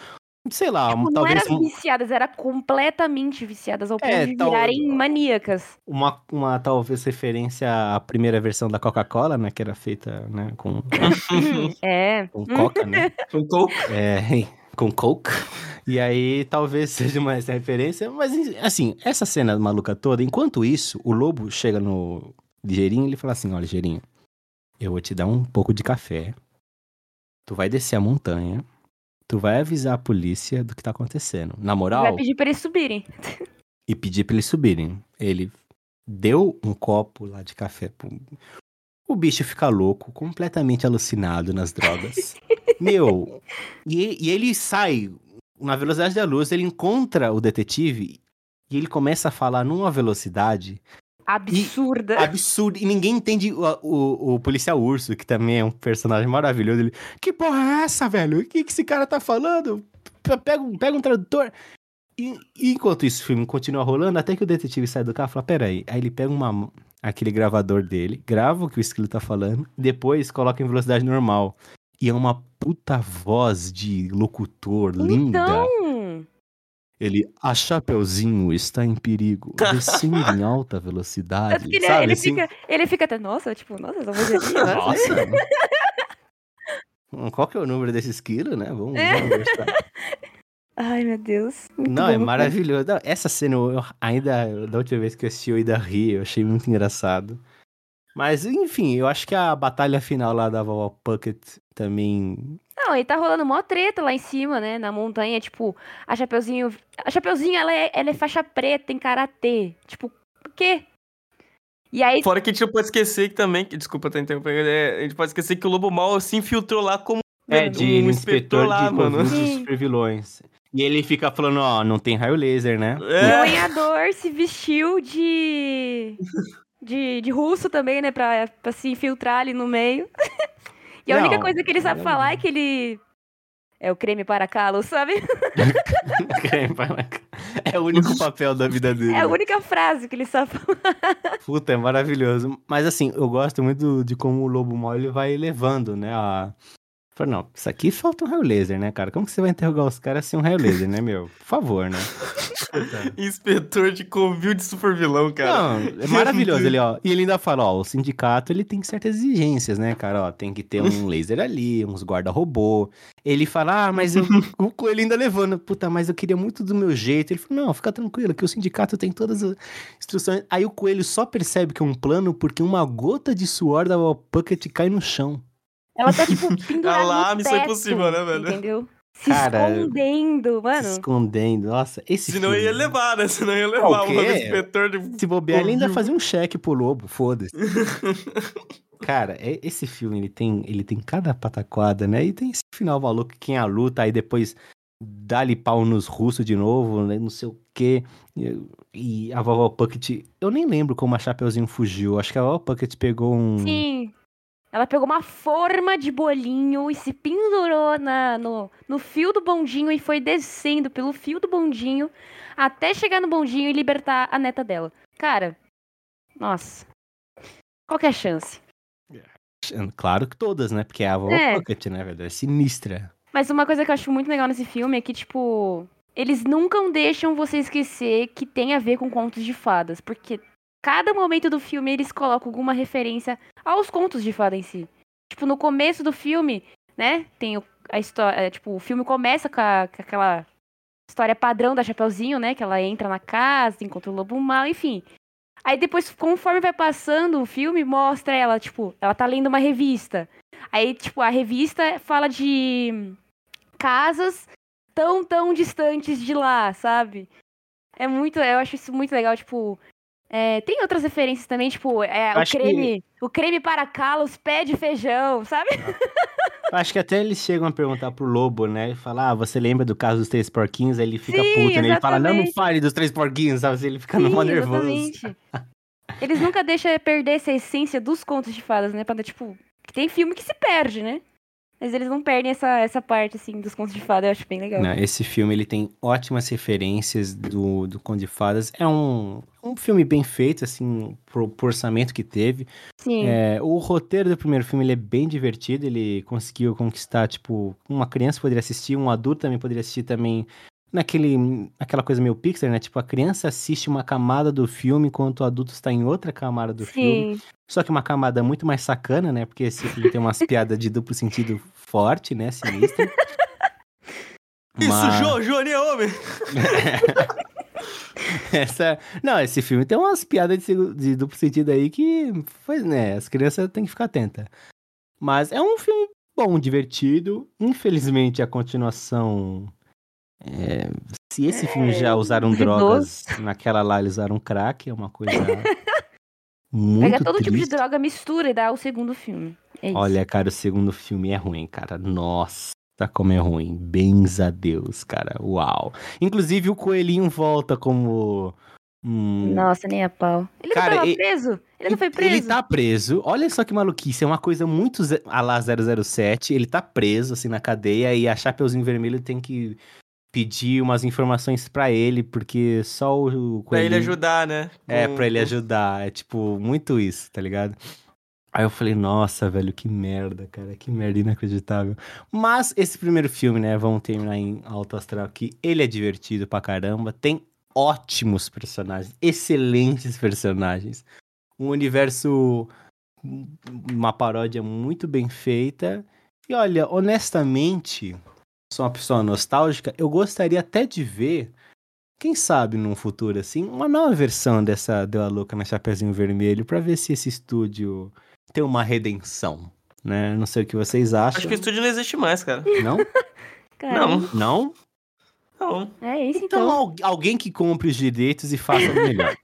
sei lá, Tipo, não talvez eram um- viciadas, era completamente viciadas ao ponto É, de tal- virarem maníacas. uma, uma talvez referência à primeira versão da Coca-Cola, né? Que era feita né, com, É. com coca, né? Um coco. É, com Coke. E aí talvez seja uma referência. Mas assim, essa cena maluca toda, enquanto isso, o lobo chega no ligeirinho e ele fala assim: ó, ligeirinho, eu vou te dar um pouco de café. Tu vai descer a montanha. Tu vai avisar a polícia do que tá acontecendo. Na moral, Vai pedir pra eles subirem. e pedir pra eles subirem. Ele deu um copo lá de café pro... O bicho fica louco, completamente alucinado nas drogas. Meu, e, e ele sai na velocidade da luz, ele encontra o detetive e ele começa a falar numa velocidade Absurda. absurda. E ninguém entende o, o, o policial urso, que também é um personagem maravilhoso. Ele, que porra é essa, velho? O que, que esse cara tá falando? Pega, um- pega um tradutor. E, e enquanto isso, o filme continua rolando, até que o detetive sai do carro e fala: Peraí. Aí ele pega uma, aquele gravador dele, grava o que o esquilo tá falando, depois coloca em velocidade normal. E é uma puta voz de locutor linda. Então, Ele, a Chapeuzinho está em perigo, descendo em alta velocidade. que ele, sabe, ele assim? fica, ele fica até, nossa, tipo, nossa, essa voz é minha, nossa. Nossa! Hum, Qual que é o número desse esquilo, né? Vamos, É. vamos conversar. Ai, meu Deus. Muito Não, é bom. maravilhoso. Não, essa cena, eu ainda, da última vez que eu assisti, eu ainda ri, eu achei muito engraçado. Mas, enfim, eu acho que a batalha final lá da Vovó Puckett também. Não, e tá rolando mó treta lá em cima, né? Na montanha, tipo, a Chapeuzinho. A Chapeuzinho, ela é, ela é faixa preta em karatê. Tipo, o quê? E aí, Fora que a gente não pode esquecer que também, que, desculpa estar interrompendo, é, a gente pode esquecer que o Lobo Mal se infiltrou lá como É, um de inspetor, de mano. dos supervilões. E ele fica falando, ó, não tem raio laser, né? o É, lenhador se vestiu de. De, de russo também, né? Pra, pra se infiltrar ali no meio. e a única Não, coisa que ele sabe falar é que ele. É o creme para calo, sabe? é o único papel da vida dele. É a única frase que ele sabe falar. Puta, é maravilhoso. Mas assim, eu gosto muito de como o Lobo Mal ele vai levando, né? A... Fala, não, isso aqui falta um raio laser, né, cara? Como que você vai interrogar os caras sem um raio laser, né, meu? Por favor, né? inspetor de covil de super vilão, cara. Não, é maravilhoso ele, ó. E ele ainda fala, ó, o sindicato ele tem certas exigências, né, cara? Ó, tem que ter um laser ali, uns guarda-robô. Ele fala, ah, mas eu, o coelho ainda levando. Puta, mas eu queria muito do meu jeito. Ele falou, não, fica tranquilo, que o sindicato tem todas as instruções. Aí o coelho só percebe que é um plano porque uma gota de suor da Puckett cai no chão. Ela tá, tipo, pendurada Ah lá, no Missão teto, Impossível, né, velho? Entendeu? Se Cara, escondendo, Se mano. escondendo. Nossa, esse Senão filme... ia levar, né? Senão ia levar o inspetor de. Se bobear, ele ainda fazia um cheque pro lobo, foda-se. Cara, é- esse filme, ele tem, ele tem cada pataquada, né? E tem esse final maluco, quem a luta, aí depois dá-lhe pau nos russos de novo, né? Não sei o quê. E, e a vovó Puckett, eu nem lembro como a Chapeuzinho fugiu. Acho que a vovó Puckett pegou um... Sim. Ela pegou uma forma de bolinho e se pendurou na, no, no fio do bondinho e foi descendo pelo fio do bondinho até chegar no bondinho e libertar a neta dela. Cara, nossa. Qual que é a chance? Claro que todas, né? Porque é a vovó É. Puckett, né, velho? É sinistra. Mas uma coisa que eu acho muito legal nesse filme é que, tipo, eles nunca deixam você esquecer que tem a ver com contos de fadas. Porque cada momento do filme eles colocam alguma referência aos contos de fada em si. Tipo, no começo do filme, né? Tem a história. tipo, o filme começa com, a- com aquela história padrão da Chapeuzinho, né? Que ela entra na casa, encontra o lobo mal, enfim. Aí depois, conforme vai passando o filme, mostra ela, tipo, ela tá lendo uma revista. Aí, tipo, a revista fala de casas tão, tão distantes de lá, sabe? É muito, eu acho isso muito legal, tipo. É, tem outras referências também, tipo, é, o Acho que- creme, o creme para calos, pé de feijão, sabe? Acho que até eles chegam a perguntar pro lobo, né? E falar, ah, você lembra do caso dos três porquinhos? Aí ele fica Sim, puto, né? Ele fala, não, não fale dos três porquinhos, sabe? Ele fica Sim, numa nervoso. exatamente. Eles nunca deixam perder essa essência dos contos de fadas, né? Pra, tipo, que tem filme que se perde, né? Mas eles não perdem essa, essa parte, assim, dos contos de fada, eu acho bem legal. Não, esse filme ele tem ótimas referências do, do Conde de Fadas. É um, um filme bem feito, assim, pro, pro orçamento que teve. Sim. É, o roteiro do primeiro filme ele é bem divertido. Ele conseguiu conquistar, tipo, uma criança poderia assistir, um adulto também poderia assistir também. Naquele, naquela coisa meio Pixar, né? Tipo, a criança assiste uma camada do filme enquanto o adulto está em outra camada do filme. Sim. Só que uma camada muito mais sacana, né? Porque esse filme tem umas piadas de duplo sentido forte, né? Sinistra. Isso, Mas- Jô, Johnny é homem! Essa... Não, esse filme tem umas piadas de, de duplo sentido aí que, foi, né, as crianças têm que ficar atentas. Mas é um filme bom, divertido. Infelizmente, a continuação... é, Se esse filme já usaram duvidoso. drogas, naquela lá eles usaram crack, é uma coisa Muito Pega todo tipo de triste. droga, mistura e dá o segundo filme. É. Olha, cara, o segundo filme é ruim, cara. Nossa, como é ruim. Bens a Deus, cara. Uau. Inclusive, o coelhinho volta como. hum, Nossa, nem a pau. Ele Cara, não tava preso? Ele não foi preso? Ele tá preso. Olha só que maluquice. É uma coisa muito a lá 007. Ele tá preso, assim, na cadeia. E a Chapeuzinho Vermelho tem que pedir umas informações pra ele, porque só o o Pra ele coelhinho- ajudar, né? É, pra ele ajudar. É tipo, muito isso, tá ligado? Aí eu falei, nossa, velho, que merda, cara, que merda inacreditável. Mas esse primeiro filme, né, vamos terminar em Alto Astral aqui, ele é divertido pra caramba, tem ótimos personagens, excelentes personagens. Um universo, uma paródia muito bem feita. E olha, honestamente, sou uma pessoa nostálgica, eu gostaria até de ver quem sabe num futuro assim, uma nova versão dessa Deu a Louca na Chapeuzinho Vermelho pra ver se esse estúdio tem uma redenção, né? Não sei o que vocês acham. Acho que o estúdio não existe mais, cara. Não? Cara, Não. Não? Não. É isso Então, então. al- alguém que compre os direitos e faça o melhor.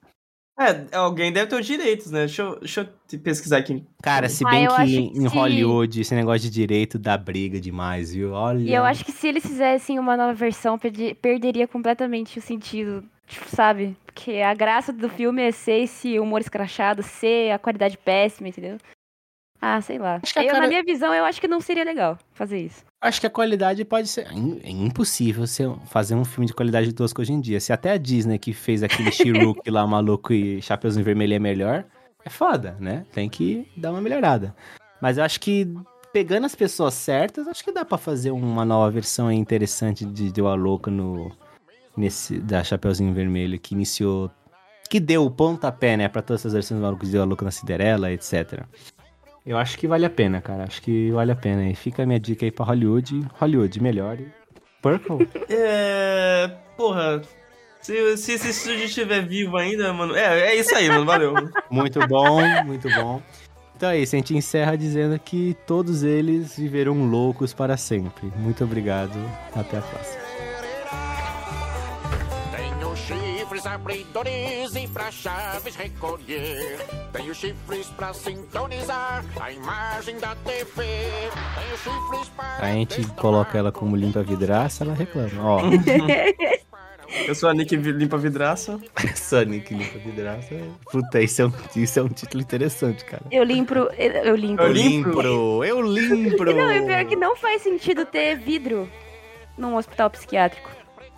É, alguém deve ter os direitos, né? Deixa eu, deixa eu te pesquisar aqui. Cara, se Ah, bem eu que em que se- Hollywood esse negócio de direito dá briga demais, viu? Olha. E eu acho que se eles fizessem uma nova versão, perderia completamente o sentido, tipo, sabe? Porque a graça do filme é ser esse humor escrachado, ser a qualidade péssima, entendeu? Ah, sei lá. Acho que a Eu, cara- Na minha visão, eu acho que não seria legal fazer isso. Acho que a qualidade pode ser. É é impossível você fazer um filme de qualidade tosca hoje em dia. Se até a Disney que fez aquele She-Hulk lá maluco e Chapeuzinho Vermelho é melhor, é foda, né? Tem que dar uma melhorada. Mas eu acho que pegando as pessoas certas, acho que dá pra fazer uma nova versão interessante de Deu a Louca no. Nesse, da Chapeuzinho Vermelho, que iniciou. Que deu o pontapé, né, pra todas essas versões malucas de Deu a Louca na Cinderela, etc. Eu acho que vale a pena, cara. Acho que vale a pena. E fica a minha dica aí pra Hollywood. Hollywood, melhore. Purple? É. Porra. Se, se esse estúdio estiver vivo ainda, mano. É, é isso aí, mano. Valeu. muito bom, muito bom. Então é isso, a gente encerra dizendo que todos eles viverão loucos para sempre. Muito obrigado. Até a próxima. Abridores e pra chaves recolher. Tenho chifres pra sintonizar a imagem da TV. Tenho chifres para. A gente coloca ela como limpa vidraça, ela reclama. Ó, Eu sou a Nick Limpa Vidraça. Sonic limpa vidraça. Puta, isso é, um, isso é um título interessante, cara. Eu limpo. Eu, eu limpo. Eu limpo. Eu limpro! Não, e pior que não faz sentido ter vidro num hospital psiquiátrico.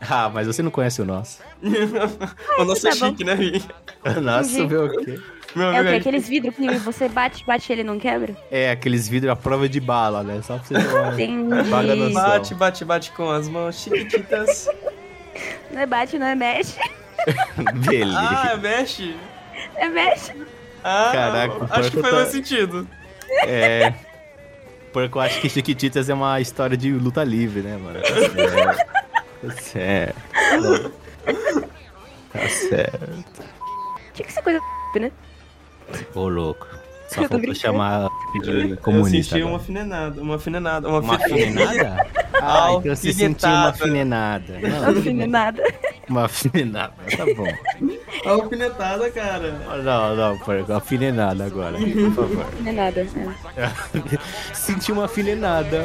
Ah, mas você não conhece o nosso. o nosso tá é bom. chique, né, Vi? O nosso vê o quê? Meu É o quê? Aqueles vidros que você bate, bate ele não quebra? É, aqueles vidros à prova de bala, né? Só pra você ter uma. Bate, bate, bate com as mãos chiquititas. Não é bate, não é mexe. Beleza. ah, mexe. É mexe. Ah, Caraca, acho que faz tá- mais sentido. É. Porque eu acho que Chiquititas é uma história de luta livre, né, mano? Certo. Tá certo. Tá certo. Tinha que ser coisa né? Ô, louco. Só Eu tô faltou brincando. chamar de Eu comunista. senti uma agora. alfinenada, uma alfinenada, uma, Uma afinenada? Ah, então você sentiu uma afinenada. Não, Não tudo fiz bem. nada. Uma afinenada, tá bom. Alfinetada, cara. Não, não, porco, afinenada agora, por favor. Não é. Sentiu uma afinenada.